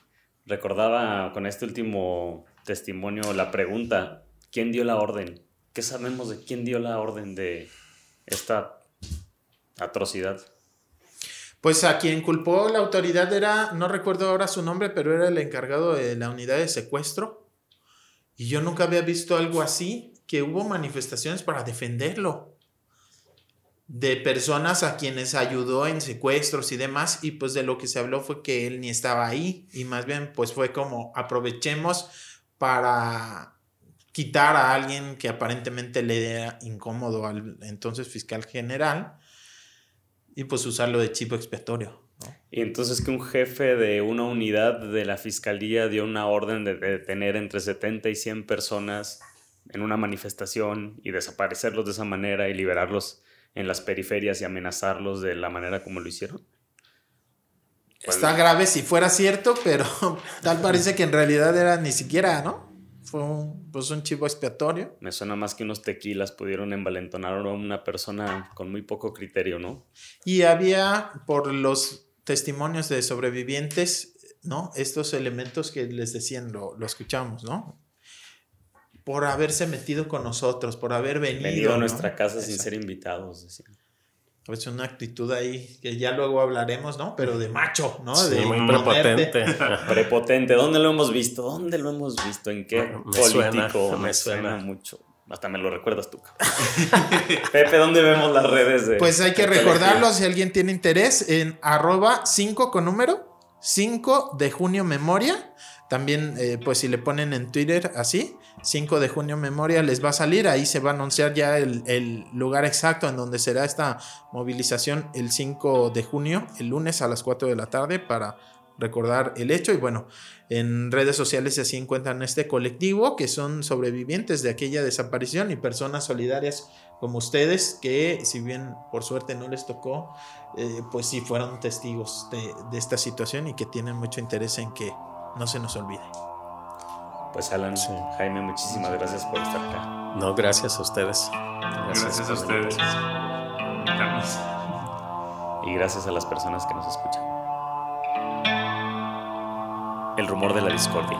recordaba con este último testimonio la pregunta, ¿quién dio la orden? ¿Qué sabemos de quién dio la orden de esta atrocidad?
Pues a quien culpó la autoridad era, no recuerdo ahora su nombre, pero era el encargado de la unidad de secuestro. Y yo nunca había visto algo así, que hubo manifestaciones para defenderlo. De personas a quienes ayudó en secuestros y demás. Y pues de lo que se habló fue que él ni estaba ahí. Y más bien pues fue como aprovechemos para quitar a alguien que aparentemente le era incómodo al entonces fiscal general y pues usarlo de chivo expiatorio.
Y entonces que un jefe de una unidad de la fiscalía dio una orden de detener entre 70 y 100 personas en una manifestación y desaparecerlos de esa manera y liberarlos en las periferias y amenazarlos de la manera como lo hicieron.
Está grave si fuera cierto, pero [laughs] tal parece que en realidad era ni siquiera, ¿no? Fue un, pues un chivo expiatorio.
Me suena más que unos tequilas pudieron envalentonar a una persona con muy poco criterio, ¿no?
Y había, por los testimonios de sobrevivientes, ¿no? Estos elementos que les decían, lo, lo escuchamos, ¿no? Por haberse metido con nosotros, por haber venido.
Venido a
¿no?
nuestra casa sin ser invitados. decían.
Pues una actitud ahí que ya luego hablaremos, ¿no? Pero de macho, ¿no?
Sí,
de
muy
imponerte.
prepotente. [laughs]
Prepotente, ¿dónde lo hemos visto? ¿Dónde lo hemos visto? ¿En qué
Me
político?
suena,
me,
me
suena.
suena.
mucho. Hasta me lo recuerdas tú. [laughs] Pepe, ¿dónde vemos las redes de
Pues hay que recordarlo si alguien tiene interés en arroba 5 con número 5 de junio memoria. También, eh, pues si le ponen en Twitter así, 5 de junio memoria les va a salir. Ahí se va a anunciar ya el, lugar exacto en donde será esta movilización el 5 de junio, el lunes a las 4 de la tarde para recordar el hecho. Y bueno, en redes sociales así encuentran este colectivo que son sobrevivientes de aquella desaparición y personas solidarias como ustedes que si bien por suerte no les tocó, eh, pues sí fueron testigos de esta situación y que tienen mucho interés en que no se nos olvide.
Pues Alan,
Sí.
Jaime, muchísimas gracias por estar acá.
No, gracias a ustedes.
Gracias a ustedes.
Y gracias a las personas que nos escuchan. El rumor de la discordia,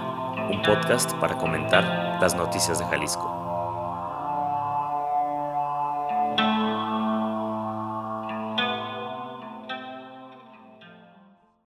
un podcast para comentar las noticias de Jalisco.